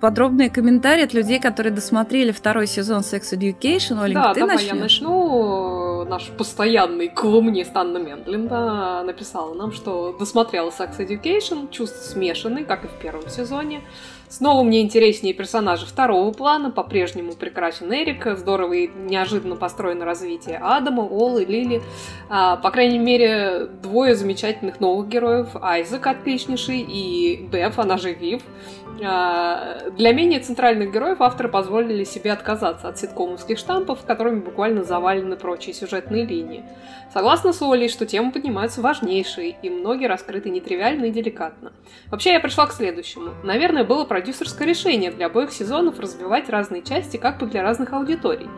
C: подробные комментарии от людей, которые досмотрели второй сезон Sex Education. Оленька,
B: да,
C: ты
B: давай
C: начнешь?
B: я начну. Наш постоянный колумнист Анна Мендлинда написала нам, что досмотрела Sex Education, чувства смешанные, как и в первом сезоне. Снова мне интереснее персонажи второго плана, по-прежнему прекрасен Эрик, здорово и неожиданно построено развитие Адама, Олы, Лили. А, по крайней мере, двое замечательных новых героев, Айзек отличнейший и Беф, она же Вив. А, для менее центральных героев авторы позволили себе отказаться от ситкомовских штампов, которыми буквально завалены прочие сюжетные линии. Согласна с Олей, что темы поднимаются важнейшие, и многие раскрыты нетривиально и деликатно. Вообще, я пришла к следующему. Наверное, было продюсерское решение для обоих сезонов развивать разные части как бы для разных аудиторий.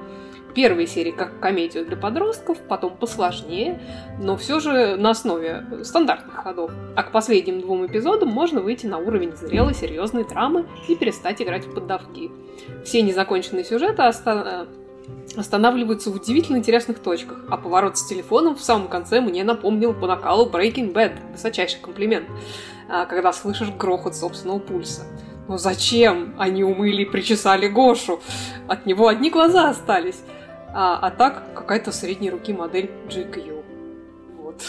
B: Первые серии как комедию для подростков, потом посложнее, но все же на основе стандартных ходов. А к последним двум эпизодам можно выйти на уровень зрелой, серьезной драмы и перестать играть в поддавки. Все незаконченные сюжеты оста останавливаются в удивительно интересных точках, а поворот с телефоном в самом конце мне напомнил по накалу Breaking Bad, высочайший комплимент, а, когда слышишь грохот собственного пульса. Но зачем они умыли и причесали Гошу? От него одни глаза остались. А, а так какая-то средней руки модель GQ. Вот.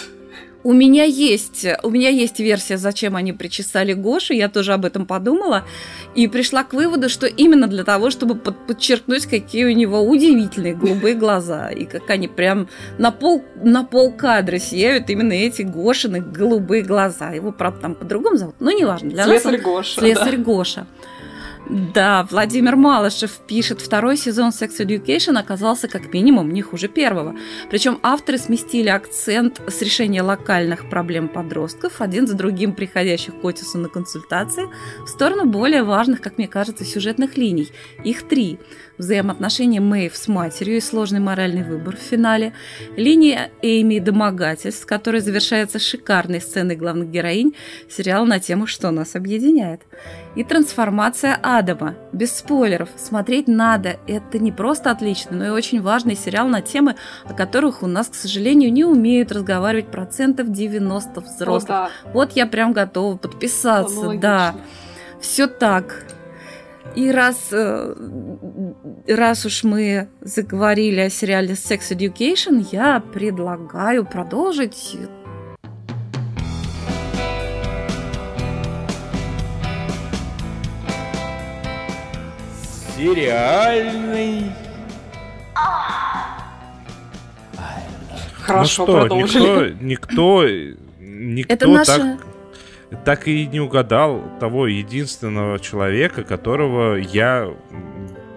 C: У меня есть, у меня есть версия, зачем они причесали Гошу. Я тоже об этом подумала и пришла к выводу, что именно для того, чтобы под, подчеркнуть, какие у него удивительные голубые глаза и как они прям на пол на пол кадра сияют именно эти Гошины голубые глаза. Его правда там по-другому зовут, но неважно. Для
B: Слесарь
C: нас он
B: Гоша.
C: Слесарь
B: да.
C: Гоша. Да, Владимир Малышев пишет, второй сезон Sex Education оказался как минимум не хуже первого. Причем авторы сместили акцент с решения локальных проблем подростков, один за другим приходящих к Отису на консультации, в сторону более важных, как мне кажется, сюжетных линий. Их три. Взаимоотношения Мэйв с матерью и сложный моральный выбор в финале, линия Эйми домогательств, которая завершается шикарной сценой главных героинь, сериал на тему «Что нас объединяет», и трансформация Адама. Без спойлеров, смотреть надо. Это не просто отличный, но и очень важный сериал на темы, о которых у нас, к сожалению, не умеют разговаривать процентов 90 взрослых.
B: О, да.
C: Вот я прям готова подписаться,
B: Аналогично.
C: да. Все так. И раз, э, раз уж мы заговорили о сериале Sex Education, я предлагаю продолжить
D: Сериальный
B: Хорошо,
A: ну что,
B: продолжили.
A: никто, никто, никто
C: Это наша...
A: так, так и не угадал того единственного человека, которого я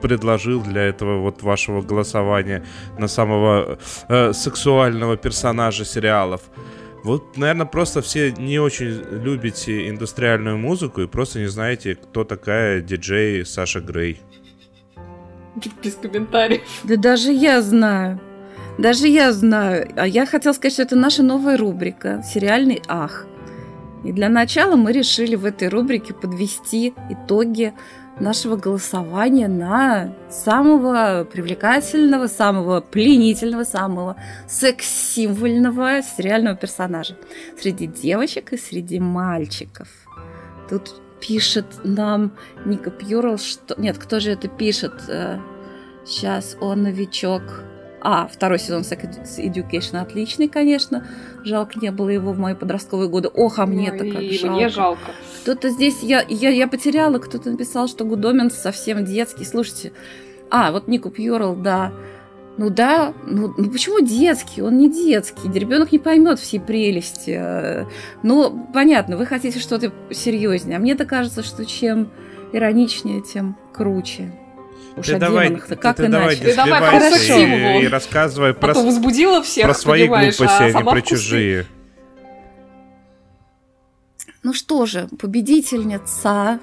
A: предложил для этого вот вашего голосования на самого э, сексуального персонажа сериалов. Вот, наверное, просто все не очень любите индустриальную музыку и просто не знаете, кто такая диджей Саша Грей.
B: Без комментариев.
C: Да даже я знаю. Даже я знаю. А я хотела сказать, что это наша новая рубрика «Сериальный ах». И для начала мы решили в этой рубрике подвести итоги нашего голосования на самого привлекательного, самого пленительного, самого секс-символьного сериального персонажа среди девочек и среди мальчиков. Тут пишет нам Ника Пьюрл, что... Нет, кто же это пишет? Сейчас он новичок. А, второй сезон Sex Education отличный, конечно. Жалко, не было его в мои подростковые годы. Ох, а мне-то
B: Ну,
C: как
B: и
C: жалко.
B: мне жалко.
C: Кто-то здесь, я, я, я потеряла, кто-то написал, что Гудомин совсем детский. Слушайте, а, вот Нику Пьюрл, да. Ну да, ну, ну почему детский? Он не детский. Ребенок не поймет всей прелести. Ну, понятно, вы хотите что-то серьезнее. А мне-то кажется, что чем ироничнее, тем круче. Уж
A: Ты
C: о
A: давай,
C: демонах-то
A: ты
C: как
A: давай
C: иначе?
A: не
B: Ты давай по-красивому.
A: и, и рассказывай
B: А
A: про,
B: то возбудила всех,
A: про свои
B: понимаешь,
A: глупости,
B: а
A: а не про чужие.
C: Ну что же, победительница,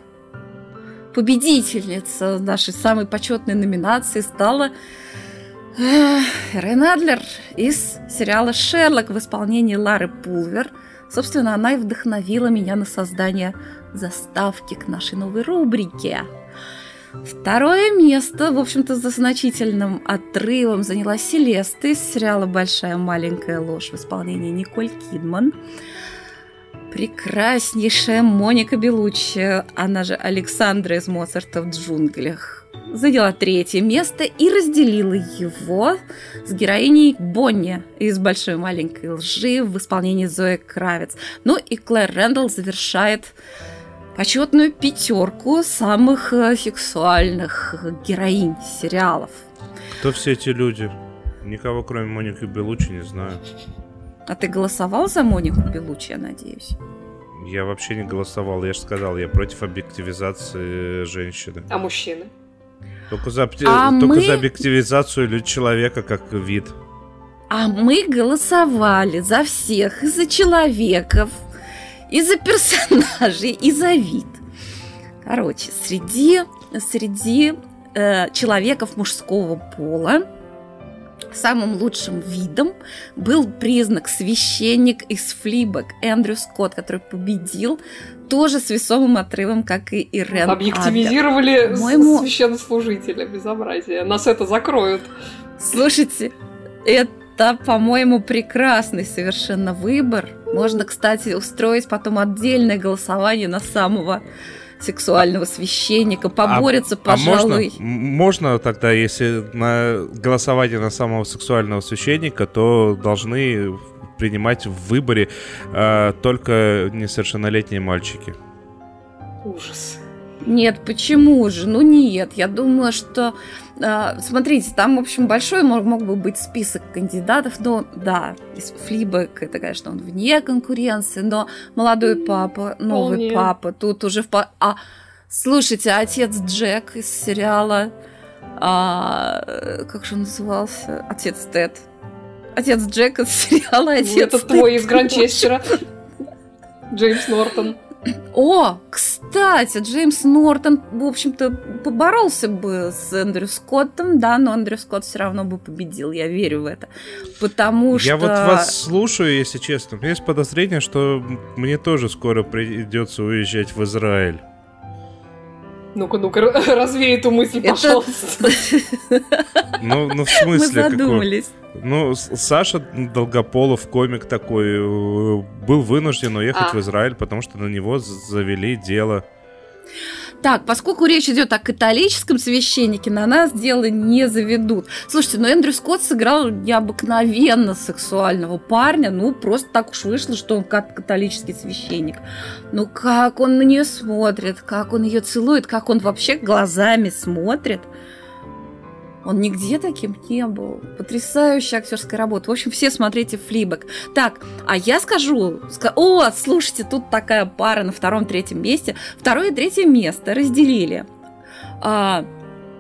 C: победительница нашей самой почетной номинации стала эх, Рен Адлер из сериала «Шерлок» в исполнении Лары Пулвер. Собственно, она и вдохновила меня на создание заставки к нашей новой рубрике. Второе место, в общем-то, за значительным отрывом заняла Селеста из сериала «Большая маленькая ложь» в исполнении Николь Кидман. прекраснейшая Моника Белуччи, она же Александра из Моцарта в джунглях, заняла третье место и разделила его с героиней Бонни из «Большой маленькой лжи» в исполнении Зои Кравец. Ну и Клэр Рэндалл завершает почетную пятерку самых э, сексуальных героинь сериалов.
A: Кто все эти люди? Никого, кроме Моники Белучи, не знаю.
C: А ты голосовал за Монику Белучи, я надеюсь?
A: Я вообще не голосовал, я же сказал, я против объективизации женщины.
B: А мужчины?
A: Только за, а только мы... за объективизацию человека как вид.
C: А мы голосовали за всех, и за человеков, и за персонажей, и за вид. Короче, среди, среди э, человеков мужского пола Самым лучшим видом был признак священник из Флибок Эндрю Скотт, который победил тоже с весомым отрывом, как и Ирен
B: Объективизировали По-моему... священнослужителя, безобразие. Нас это закроют.
C: Слушайте, это, по-моему, прекрасный совершенно выбор. Можно, кстати, устроить потом отдельное голосование на самого сексуального священника, поборется, а, пожалуй.
A: А можно, можно тогда, если на голосование на самого сексуального священника, то должны принимать в выборе э, только несовершеннолетние мальчики.
B: Ужас.
C: Нет, почему же? Ну нет, я думаю, что... Э, смотрите, там, в общем, большой мог, мог бы быть список кандидатов, но да, Флибек, это, конечно, он вне конкуренции, но молодой папа, новый Вполне. папа, тут уже в... А, слушайте, отец Джек из сериала... А, как же он назывался? Отец Тед. Отец Джек из сериала ну, «Отец
B: Это твой из Гранчестера. Джеймс Нортон.
C: О, кстати, Джеймс Нортон, в общем-то, поборолся бы с Эндрю Скоттом, да, но Эндрю Скотт все равно бы победил, я верю в это. Потому что...
A: Я вот вас слушаю, если честно. У меня есть подозрение, что мне тоже скоро придется уезжать в Израиль.
B: Ну-ка, ну-ка, развей эту мысль, пожалуйста.
A: Ну, ну в смысле?
C: Мы задумались.
A: Ну, Саша Долгополов, комик такой, э, был вынужден уехать а. в Израиль, потому что на него завели дело.
C: Так, поскольку речь идет о католическом священнике, на нас дело не заведут. Слушайте, ну Эндрю Скотт сыграл необыкновенно сексуального парня. Ну, просто так уж вышло, что он католический священник. Ну, как он на нее смотрит, как он ее целует, как он вообще глазами смотрит – он нигде таким не был. Потрясающая актерская работа. В общем, все смотрите флибок. Так, а я скажу... О, слушайте, тут такая пара на втором-третьем месте. Второе и третье место разделили. А,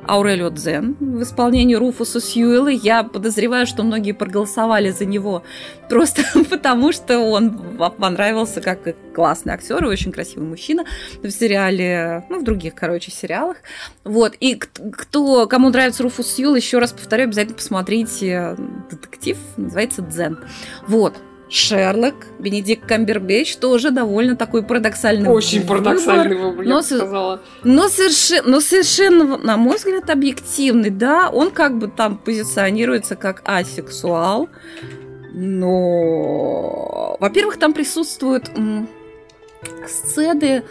C: Аурелио Дзен в исполнении Руфуса Сьюэлла. Я подозреваю, что многие проголосовали за него просто потому, что он понравился как классный актер и очень красивый мужчина в сериале, ну, в других, короче, сериалах. Вот. И кто, кому нравится Руфус Сьюэлл, еще раз повторяю, обязательно посмотрите детектив, называется «Дзен». Вот. Шерлок, Бенедикт Камбербэтч тоже довольно такой парадоксальный
B: Очень выбор. парадоксальный выбор, но, я сказала.
C: Но, совершенно, но совершенно, на мой взгляд, объективный, да. Он как бы там позиционируется как асексуал, но, во-первых, там присутствуют сцены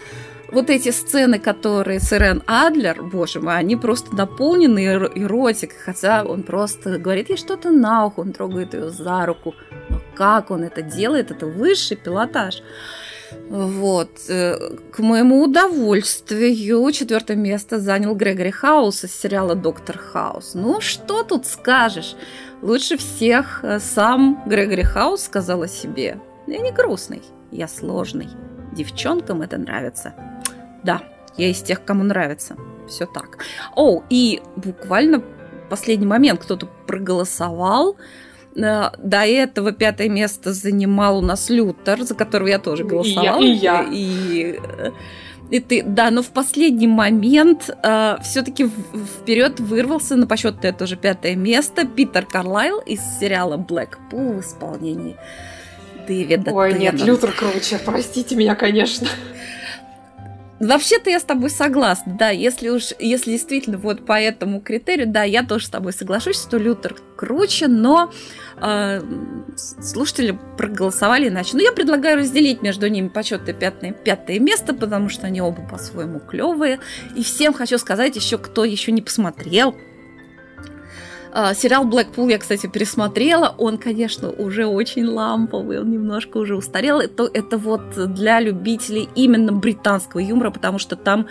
C: вот эти сцены, которые с Ирен Адлер, боже мой, они просто наполнены эротикой, хотя он просто говорит ей что-то на ухо, он трогает ее за руку. Но как он это делает, это высший пилотаж. Вот. Э, к моему удовольствию четвертое место занял Грегори Хаус из сериала «Доктор Хаус». Ну, что тут скажешь? Лучше всех э, сам Грегори Хаус сказал о себе. Я не грустный, я сложный. Девчонкам это нравится. Да, я из тех, кому нравится. Все так. О, и буквально последний момент кто-то проголосовал. Э, до этого пятое место занимал у нас Лютер, за которого я тоже голосовала.
B: И я.
C: И, и, и ты, да, но в последний момент э, все-таки вперед вырвался на почетное тоже пятое место Питер Карлайл из сериала Blackpool в исполнении Дэвида
B: Ой, Теннанта. нет, Лютер круче, простите меня, конечно.
C: Вообще-то я с тобой согласна, да, если уж, если действительно вот по этому критерию, да, я тоже с тобой соглашусь, что Лютер круче, но э, слушатели проголосовали иначе. Но я предлагаю разделить между ними почетное пятое, пятое место, потому что они оба по-своему клевые. И всем хочу сказать еще, кто еще не посмотрел, сериал Blackpool я, кстати, пересмотрела. Он, конечно, уже очень ламповый, он немножко уже устарел. Это, это вот для любителей именно британского юмора, потому что там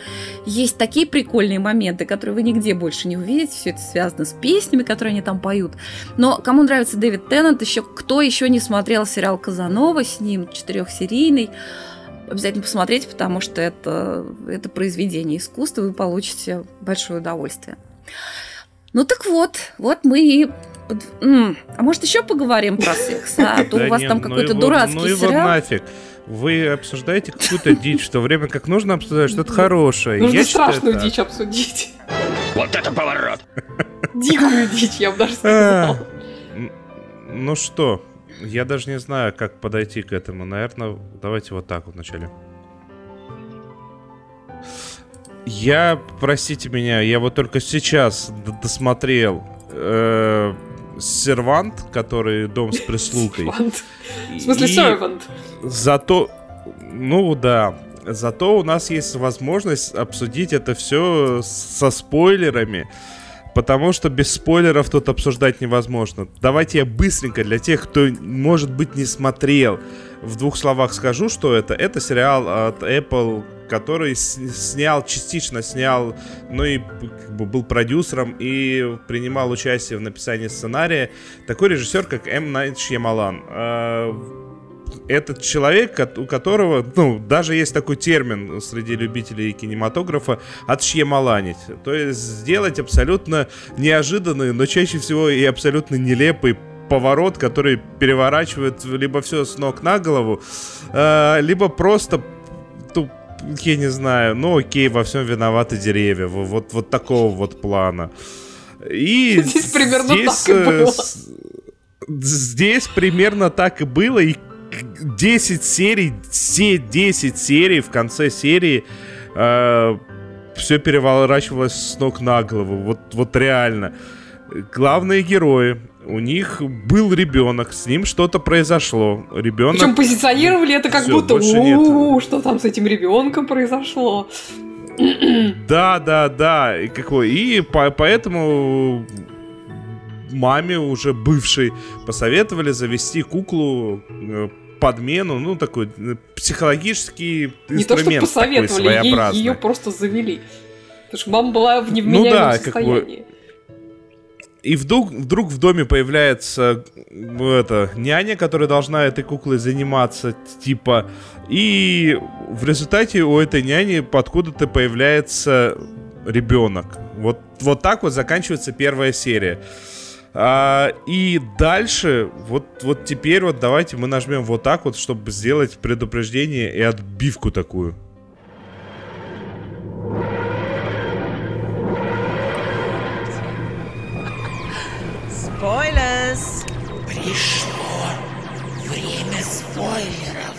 C: есть такие прикольные моменты, которые вы нигде больше не увидите. Все это связано с песнями, которые они там поют. Но кому нравится Дэвид Теннант, еще кто еще не смотрел сериал Казанова с ним, четырехсерийный, обязательно посмотрите, потому что это, это произведение искусства, вы получите большое удовольствие. Ну так вот, вот мы и а может еще поговорим про секс? А то у вас там ну какой-то дурацкий
A: ну сериал. Ну нафиг. Вы обсуждаете какую-то дичь, в то время как нужно обсуждать что-то хорошее.
B: Нужно страшную дичь обсудить.
D: Вот это поворот!
B: Дикую дичь, я бы даже сказал.
A: Ну что, я даже не знаю, как подойти к этому. Наверное, давайте вот так вот вначале. Я, простите меня, я вот только сейчас досмотрел э, сервант, который дом с прислугой.
B: В смысле, сервант.
A: Зато, ну да, зато у нас есть возможность обсудить это все со спойлерами. Потому что без спойлеров тут обсуждать невозможно. Давайте я быстренько для тех, кто, может быть, не смотрел, в двух словах скажу, что это. Это сериал от Apple, который снял, частично снял, ну и как бы был продюсером и принимал участие в написании сценария. Такой режиссер, как М. Найт Шьямалан. А, этот человек, у которого, ну, даже есть такой термин среди любителей кинематографа, отшьемаланить. То есть сделать абсолютно неожиданный, но чаще всего и абсолютно нелепый поворот, который переворачивает либо все с ног на голову, э, либо просто я не знаю, ну окей, во всем виноваты деревья. Вот, вот такого вот плана. И
B: здесь примерно здесь, так и э, было.
A: Здесь примерно так и было. И 10 серий, все 10 серий в конце серии э, все переворачивалось с ног на голову. Вот, вот реально. Главные герои, у них был ребенок, с ним что-то произошло. Ребенок.
B: Причем позиционировали это как Всё, будто у что там с этим ребенком произошло.
A: Да, да, да. И какой. И по поэтому маме уже бывшей посоветовали завести куклу э, подмену, ну такой э, психологический Не то, что посоветовали, ей,
B: ее просто завели. Потому что мама была в невменяемом ну, да, состоянии. Как бы,
A: и вдруг, вдруг в доме появляется это, няня, которая должна этой куклой заниматься, типа. И в результате у этой няни откуда-то появляется ребенок. Вот, вот так вот заканчивается первая серия. А, и дальше, вот, вот теперь вот давайте мы нажмем вот так вот, чтобы сделать предупреждение и отбивку такую.
F: Спойлерс! Пришло время спойлеров.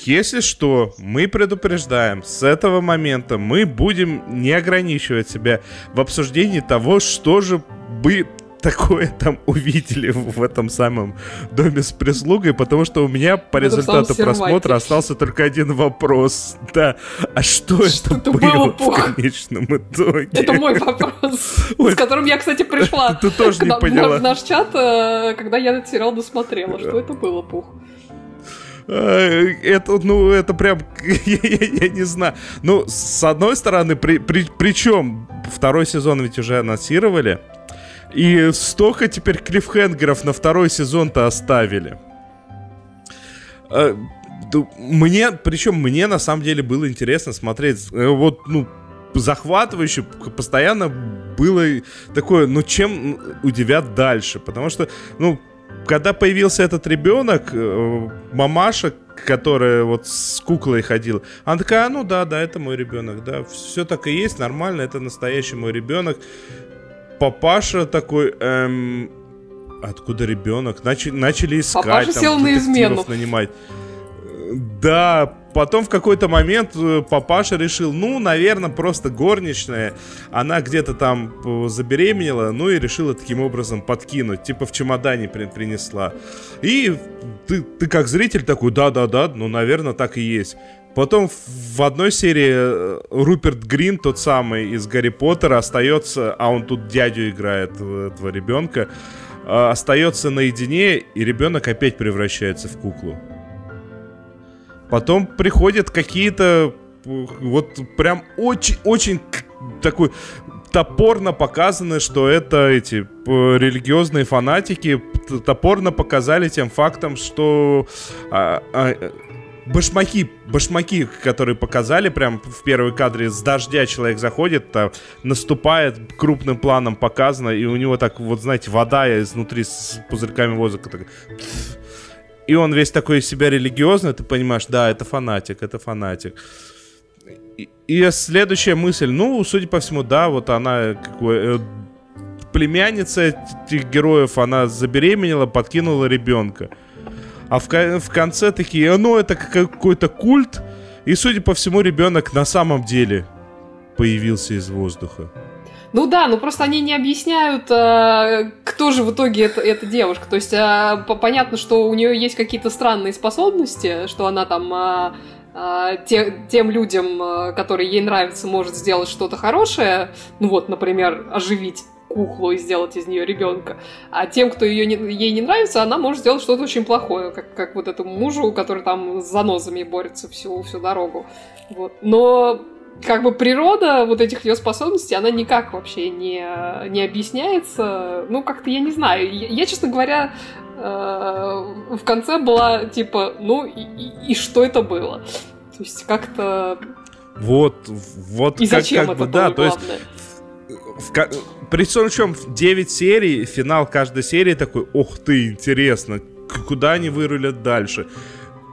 A: Если что, мы предупреждаем, с этого момента мы будем не ограничивать себя в обсуждении того, что же бы такое там увидели в этом самом доме с прислугой, потому что у меня по результату просмотра остался только один вопрос. Да, а что, что это, было, было в конечном итоге?
B: Это мой вопрос, с которым я, кстати, пришла
A: ты тоже не поняла.
B: в наш чат, э, когда я этот сериал досмотрела. Что это было, Пух?
A: Э, это, ну, это прям, я, я, я не знаю. Ну, с одной стороны, при, при, причем второй сезон ведь уже анонсировали, и столько теперь клиффхенгеров на второй сезон-то оставили. Э, мне, причем мне на самом деле было интересно смотреть, э, вот, ну, захватывающе, постоянно было такое, ну, чем удивят дальше, потому что, ну, когда появился этот ребенок, э, мамаша, которая вот с куклой ходила, она такая, «А, ну да, да, это мой ребенок, да, все так и есть, нормально, это настоящий мой ребенок папаша такой, эм, откуда ребенок? Начали, начали искать.
B: Папаша
A: там,
B: сел на измену.
A: нанимать. Да, потом в какой-то момент э, папаша решил, ну, наверное, просто горничная, она где-то там э, забеременела, ну и решила таким образом подкинуть, типа в чемодане при- принесла. И ты, ты как зритель такой, да-да-да, ну, наверное, так и есть. Потом в одной серии э, Руперт Грин, тот самый из Гарри Поттера, остается, а он тут дядю играет э, этого ребенка, э, остается наедине, и ребенок опять превращается в куклу. Потом приходят какие-то вот прям очень-очень такой топорно показано, что это эти религиозные фанатики топорно показали тем фактом, что а, а, башмаки, башмаки, которые показали прям в первой кадре с дождя человек заходит, там, наступает крупным планом показано, и у него так вот, знаете, вода изнутри с пузырьками воздуха так, и он весь такой из себя религиозный, ты понимаешь, да, это фанатик, это фанатик. И, и следующая мысль, ну, судя по всему, да, вот она какой, э, племянница этих героев, она забеременела, подкинула ребенка. А в, в конце такие, ну, это какой-то культ, и, судя по всему, ребенок на самом деле появился из воздуха.
B: Ну да, ну просто они не объясняют, э, кто же в итоге это, эта девушка. То есть э, по- понятно, что у нее есть какие-то странные способности, что она там э, э, те- тем людям, э, которые ей нравятся, может сделать что-то хорошее. Ну вот, например, оживить куклу и сделать из нее ребенка. А тем, кто ее не- ей не нравится, она может сделать что-то очень плохое, как, как вот этому мужу, который там с занозами борется всю, всю дорогу. Вот. Но как бы природа вот этих ее способностей, она никак вообще не, не объясняется. Ну, как-то я не знаю. Я, я, честно говоря, э, в конце была типа, ну и, и- и что это было? То есть как-то...
A: Вот, вот
B: И
A: как,
B: зачем
A: как
B: это
A: бы, да, то есть? В, ка- при всем чем 9 серий, финал каждой серии такой, ух ты, интересно, куда они вырулят дальше.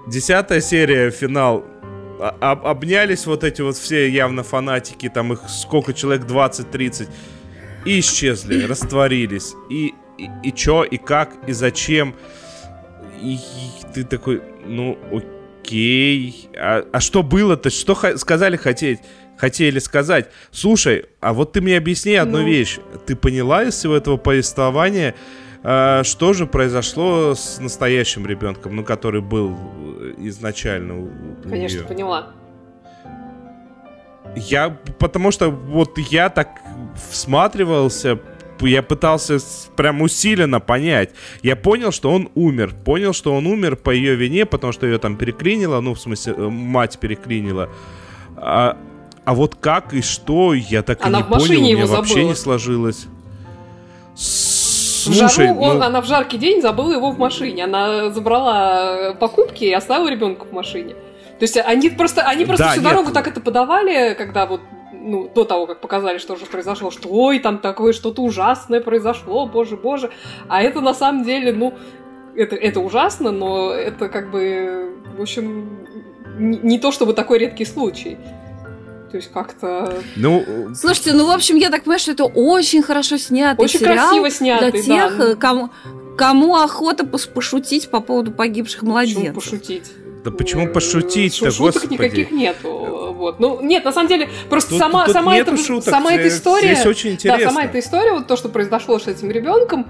A: Десятая серия, финал, а- об- обнялись вот эти вот все явно фанатики, там их сколько человек, 20-30, и исчезли, растворились. И, и, и чё, и как, и зачем. И, и ты такой, ну, окей. А, а что было-то? Что ха- сказали хотеть? Хотели сказать. Слушай, а вот ты мне объясни одну
B: Ну.
A: вещь. Ты поняла из всего этого повествования, а, что же произошло с настоящим ребенком, ну, который был э, изначально у,
B: Конечно,
A: неё?
B: поняла.
A: Я, потому что вот я так всматривался, я пытался прям усиленно понять. Я понял, что он умер. Понял, что он умер по ее вине, потому что ее там переклинило, ну, в смысле, э, мать переклинила. А, а вот как и что, я так
B: Она
A: и не
B: в
A: понял, у меня вообще
B: забыла.
A: не сложилось.
B: В
A: Слушай,
B: жару он-
A: ну,
B: она в жаркий день забыла его в машине. Она забрала покупки и оставила ребенка в машине. То есть они просто, они просто
A: Да,
B: всю
A: нет.
B: дорогу так это подавали, когда вот ну, до того, как показали, что же произошло, что ой, там такое что-то ужасное произошло, боже, боже. А это на самом деле, ну, это, это ужасно, но это как бы, в общем, не, не то чтобы такой редкий случай. То есть как-то
A: ну,
C: Слушайте, ну, в общем, я так понимаю, что это очень хорошо снятый
B: очень
C: сериал
B: красиво
C: для
B: снятый,
C: тех,
B: да.
C: э, кому, кому охота пос- пошутить по поводу погибших
B: Почему
C: младенцев.
B: пошутить?
A: да почему
B: Э,
A: пошутить-то,
B: шу- Шуток
A: господи?
B: никаких нету. Вот. Ну, нет, на самом деле, просто
A: Тут-
B: сама,
A: тут
B: сама,
A: нету
B: эта,
A: шуток,
B: сама эта история...
A: Здесь очень интересно.
B: Да, сама эта история, вот то, что произошло с этим ребенком,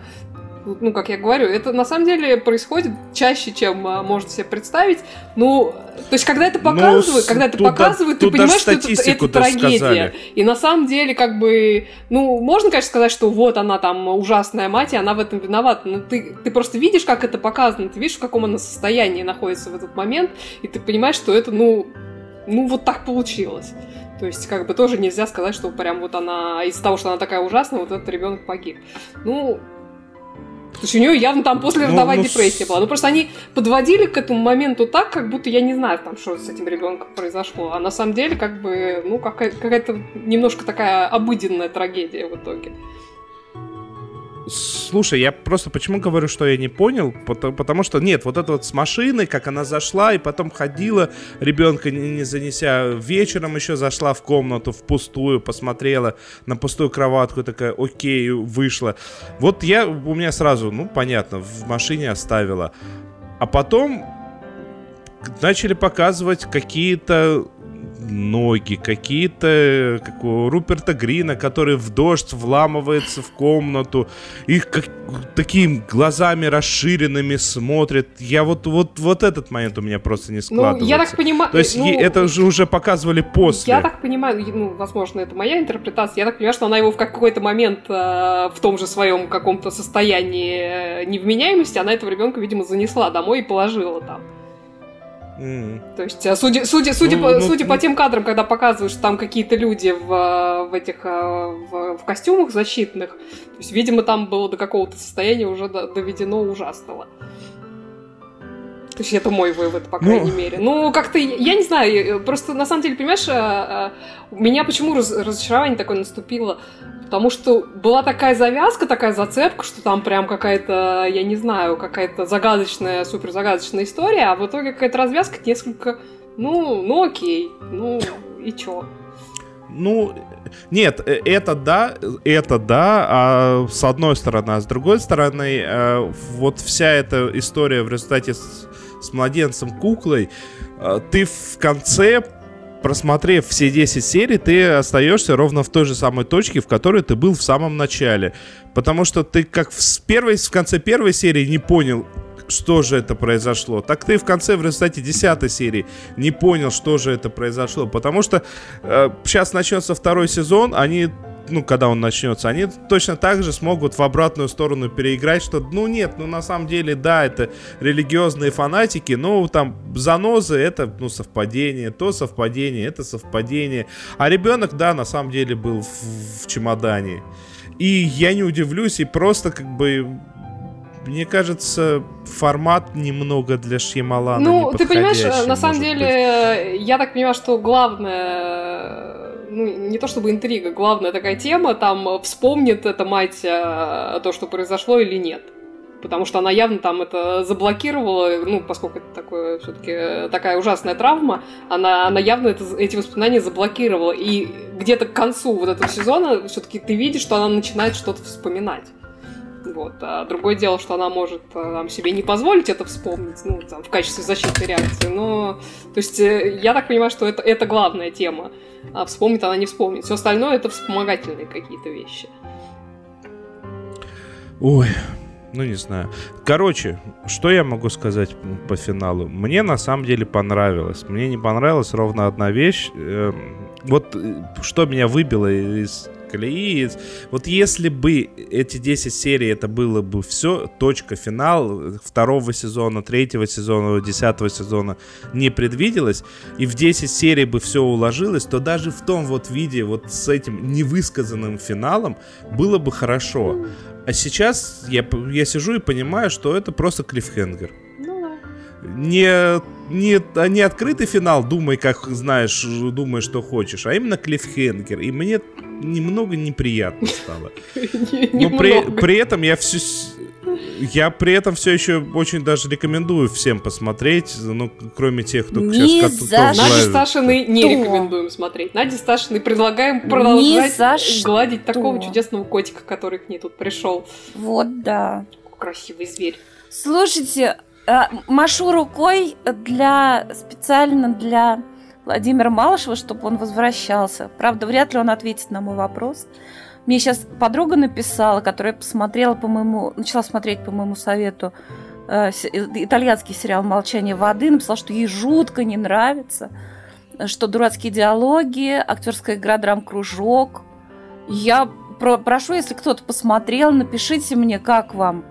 B: ну, как я говорю, это на самом деле происходит чаще, чем а, можно себе представить. Ну, то есть, когда это
A: Ну,
B: показывают,
A: с-
B: когда это
A: тут да-
B: показывают, ты
A: тут даже
B: понимаешь, что это, это трагедия.
A: сказали.
B: И на самом деле, как бы, ну, можно, конечно, сказать, что вот она там ужасная мать, и она в этом виновата, но ты, ты просто видишь, как это показано, ты видишь, в каком она состоянии находится в этот момент, и ты понимаешь, что это, ну, ну, вот так получилось. То есть, как бы тоже нельзя сказать, что прям вот она из-за того, что она такая ужасная, вот этот ребенок погиб. Ну, то есть у нее явно там послеродовая
A: Ну, ну,
B: депрессия была. Ну просто они подводили к этому моменту так, как будто я не знаю, там, что с этим ребенком произошло. А на самом деле, как бы, ну, какая- какая-то немножко такая обыденная трагедия в итоге.
A: Слушай, я просто почему говорю, что я не понял? Потому, потому что нет, вот это вот с машиной, как она зашла и потом ходила, ребенка не, не занеся, вечером еще зашла в комнату в пустую, посмотрела на пустую кроватку, такая, окей, вышла. Вот я, у меня сразу, ну, понятно, в машине оставила. А потом начали показывать какие-то ноги, какие-то, как у Руперта Грина, который в дождь вламывается в комнату, их как, такими глазами расширенными смотрит. Я вот, вот, вот этот момент у меня просто не складывается.
B: Ну, я так понимаю...
A: То есть
B: ну,
A: это же уже показывали после.
B: Я так понимаю, ну, возможно, это моя интерпретация, я так понимаю, что она его в какой-то момент э, в том же своем каком-то состоянии э, невменяемости, она этого ребенка, видимо, занесла домой и положила там.
A: М.
B: То есть, а, судя, судя, судя,
A: Ну,
B: по,
A: ну,
B: судя
A: ну.
B: по тем кадрам, когда показывают, что там какие-то люди в, э, в этих э, в, в костюмах защитных, то есть, видимо, там было до какого-то состояния уже до- доведено ужасного. То есть это мой вывод, по
A: Ну.
B: крайней мере. Ну, как-то, я не знаю, э, просто на самом деле, понимаешь, э, э, у меня почему раз- разочарование такое наступило? Потому что была такая завязка, такая зацепка, что там прям какая-то, я не знаю, какая-то загадочная, супер загадочная история, а в итоге какая-то развязка несколько, ну, ну окей, ну и чё?
A: Ну, нет, э, это да, это да, а с одной стороны, а с другой стороны, э, вот вся эта история в результате с, с младенцем куклой, э, ты в конце, просмотрев все 10 серий, ты остаешься ровно в той же самой точке, в которой ты был в самом начале. Потому что ты как в, первой, в конце первой серии не понял, что же это произошло. Так ты в конце, в результате 10 серии не понял, что же это произошло. Потому что сейчас начнется второй сезон, они, ну, когда он начнется, они точно так же смогут в обратную сторону переиграть, что, ну, нет, ну, на самом деле, да, это религиозные фанатики, но там занозы, это, ну, совпадение, то совпадение, это совпадение. А ребенок, да, на самом деле был в, в чемодане. И я не удивлюсь, и просто как бы мне кажется, формат немного для Шьямалана
B: ну, ты понимаешь, на самом деле, э, я так понимаю, что главное, ну, не то чтобы интрига, главная такая тема, там, э, вспомнит эта мать э, то, что произошло или нет. Потому что она явно там это заблокировала, ну, поскольку это такое, все-таки такая ужасная травма, она, она явно это, эти воспоминания заблокировала. И где-то к концу вот этого сезона все-таки ты видишь, что она начинает что-то вспоминать. Вот. А другое дело, что она может э, там, себе не позволить это вспомнить, ну, там, в качестве защитной реакции. Но, то есть, э, я так понимаю, что это, это главная тема. А вспомнит она не вспомнит. Все остальное это вспомогательные какие-то вещи.
A: Ой, ну не знаю. Короче, что я могу сказать по финалу? Мне на самом деле понравилось. Мне не понравилась ровно одна вещь. Эм, Вот э, что меня выбило из колеи. Вот если бы эти 10 серий это было бы все, точка, финал второго сезона, третьего сезона, десятого сезона не предвиделось, и в 10 серий бы все уложилось, то даже в том вот виде, вот с этим невысказанным финалом было бы хорошо. А сейчас я, я сижу и понимаю, что это просто клиффхенгер.
B: Ну.
A: Не, не, а не открытый финал, думай, как знаешь, думай, что хочешь, а именно клиффхенгер. И мне немного неприятно стало. Но при, при этом я все... Я при этом все еще очень даже рекомендую всем посмотреть, ну, кроме тех, кто
C: Ни
A: сейчас
C: за
A: готов
C: что.
B: Наде Сташиной не
C: Что?
B: рекомендуем смотреть. Наде Сташиной предлагаем продолжать
C: за что.
B: гладить такого чудесного котика, который к ней тут пришел.
C: Вот да.
B: Какой красивый зверь.
C: Слушайте, э, машу рукой для специально для Владимира Малышева, чтобы он возвращался. Правда, вряд ли он ответит на мой вопрос. Мне сейчас подруга написала, которая посмотрела по моему, начала смотреть по моему совету э, э, итальянский сериал «Молчание воды», написала, что ей жутко не нравится, что дурацкие диалоги, актерская игра драм-кружок. Я про- прошу, если кто-то посмотрел, напишите мне, как вам.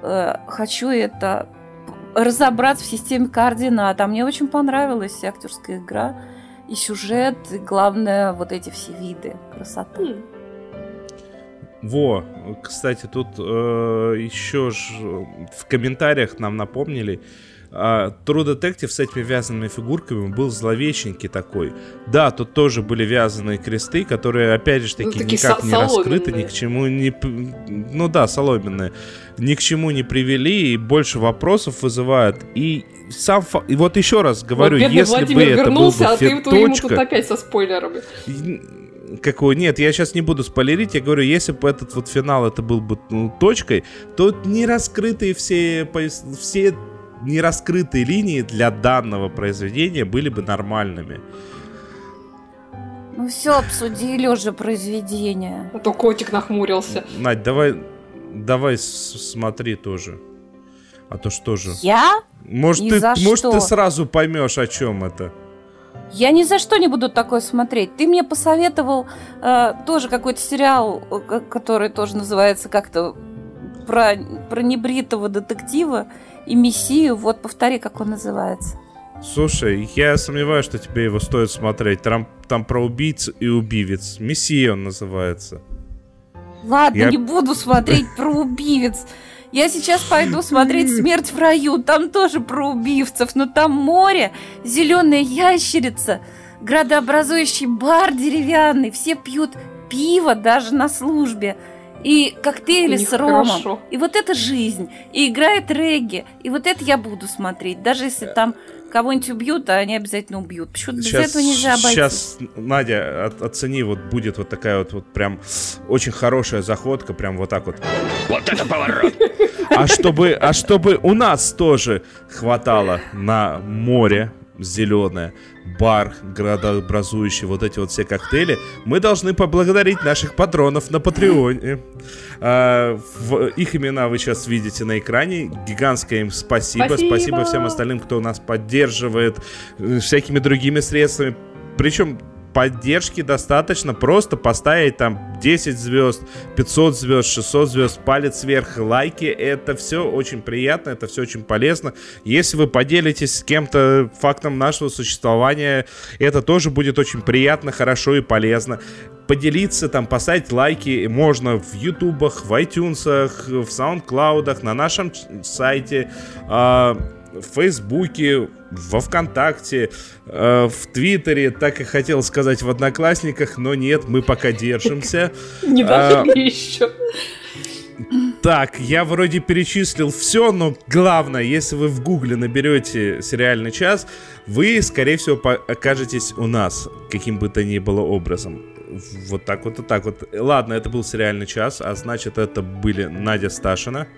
C: Э, хочу это разобраться в системе координат. А мне очень понравилась актерская игра, и сюжет, и главное, вот эти все виды. Красота.
B: М.
A: Во, кстати, тут э, еще ж в комментариях нам напомнили, а, True Detective с этими вязаными фигурками был зловещенький такой. Да, тут тоже были вязаные кресты, которые, опять же, таки,
B: Ну, такие
A: никак
B: со-
A: не раскрыты, ни к чему не... Ну да, соломенные. Ни к чему не привели, и больше вопросов вызывают. И сам... фа- И вот еще раз говорю,
B: вот
A: если
B: Владимир
A: бы это был бы
B: а ты
A: фе-
B: тут ему тут
A: точка-
B: опять со спойлерами.
A: какой нет, я сейчас не буду спойлерить, я говорю, если бы этот вот финал это был бы ну, точкой, то не раскрытые все, все нераскрытые линии для данного произведения были бы нормальными.
C: Ну все, обсудили уже произведение.
B: А то котик нахмурился.
A: Надь, давай, давай смотри тоже. А то что же?
C: Я?
A: Может,
C: Ни
A: ты,
C: за
A: может
C: что.
A: ты сразу поймешь, о чем это.
C: Я ни за что не буду такое смотреть. Ты мне посоветовал э, тоже какой-то сериал, э, ко- который тоже называется как-то про, про небритого детектива и мессию. Вот повтори, как он называется.
A: Слушай, я сомневаюсь, что тебе его стоит смотреть. Там, там про убийц и убивец. Мессия он называется.
C: Ладно,
A: Я-
C: не буду смотреть про убивец. Я сейчас пойду смотреть «Смерть в раю». Там тоже про убивцев, но там море, зеленая ящерица, градообразующий бар деревянный. Все пьют пиво даже на службе. И коктейли с ромом.
B: хорошо.
C: И вот это жизнь. И играет регги. И вот это я буду смотреть. Даже если там кого-нибудь убьют, а они обязательно убьют. Почему без этого нельзя обойтись?
A: Сейчас, Надя, от- оцени, вот будет вот такая вот, вот прям очень хорошая заходка, прям вот так вот.
D: Вот это поворот!
A: А чтобы, а чтобы у нас тоже хватало на море зеленое, бар градообразующий, вот эти вот все коктейли, мы должны поблагодарить наших патронов на Патреоне. А, в- их имена вы сейчас видите на экране. Гигантское им спасибо.
B: Спасибо.
A: Спасибо всем остальным, кто нас поддерживает э, всякими другими средствами. Причем поддержки достаточно просто поставить там 10 звезд, 500 звезд, 600 звезд, палец вверх, лайки. Это все очень приятно, это все очень полезно. Если вы поделитесь с кем-то фактом нашего существования, это тоже будет очень приятно, хорошо и полезно. Поделиться, там, поставить лайки можно в ютубах, в iTunes, в саундклаудах, на нашем сайте, а, в Фейсбуке, во Вконтакте, э, в Твиттере, так и хотел сказать в Одноклассниках, но нет, мы пока держимся.
B: Не
A: А,
B: дошли еще.
A: Так, я вроде перечислил все, но главное, если вы в гугле наберете сериальный час, вы, скорее всего, окажетесь у нас, каким бы то ни было образом. Вот так вот и так вот. Ладно, это был сериальный час, а значит, это были Надя Сташина.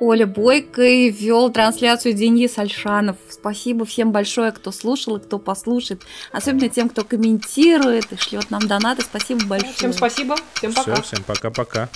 C: Оля Бойко и вел трансляцию Денис Альшанов. Спасибо всем большое, кто слушал и кто послушает. Особенно тем, кто комментирует и шлет нам донаты. Спасибо большое.
B: Всем спасибо. Всем пока.
A: Все, всем пока-пока.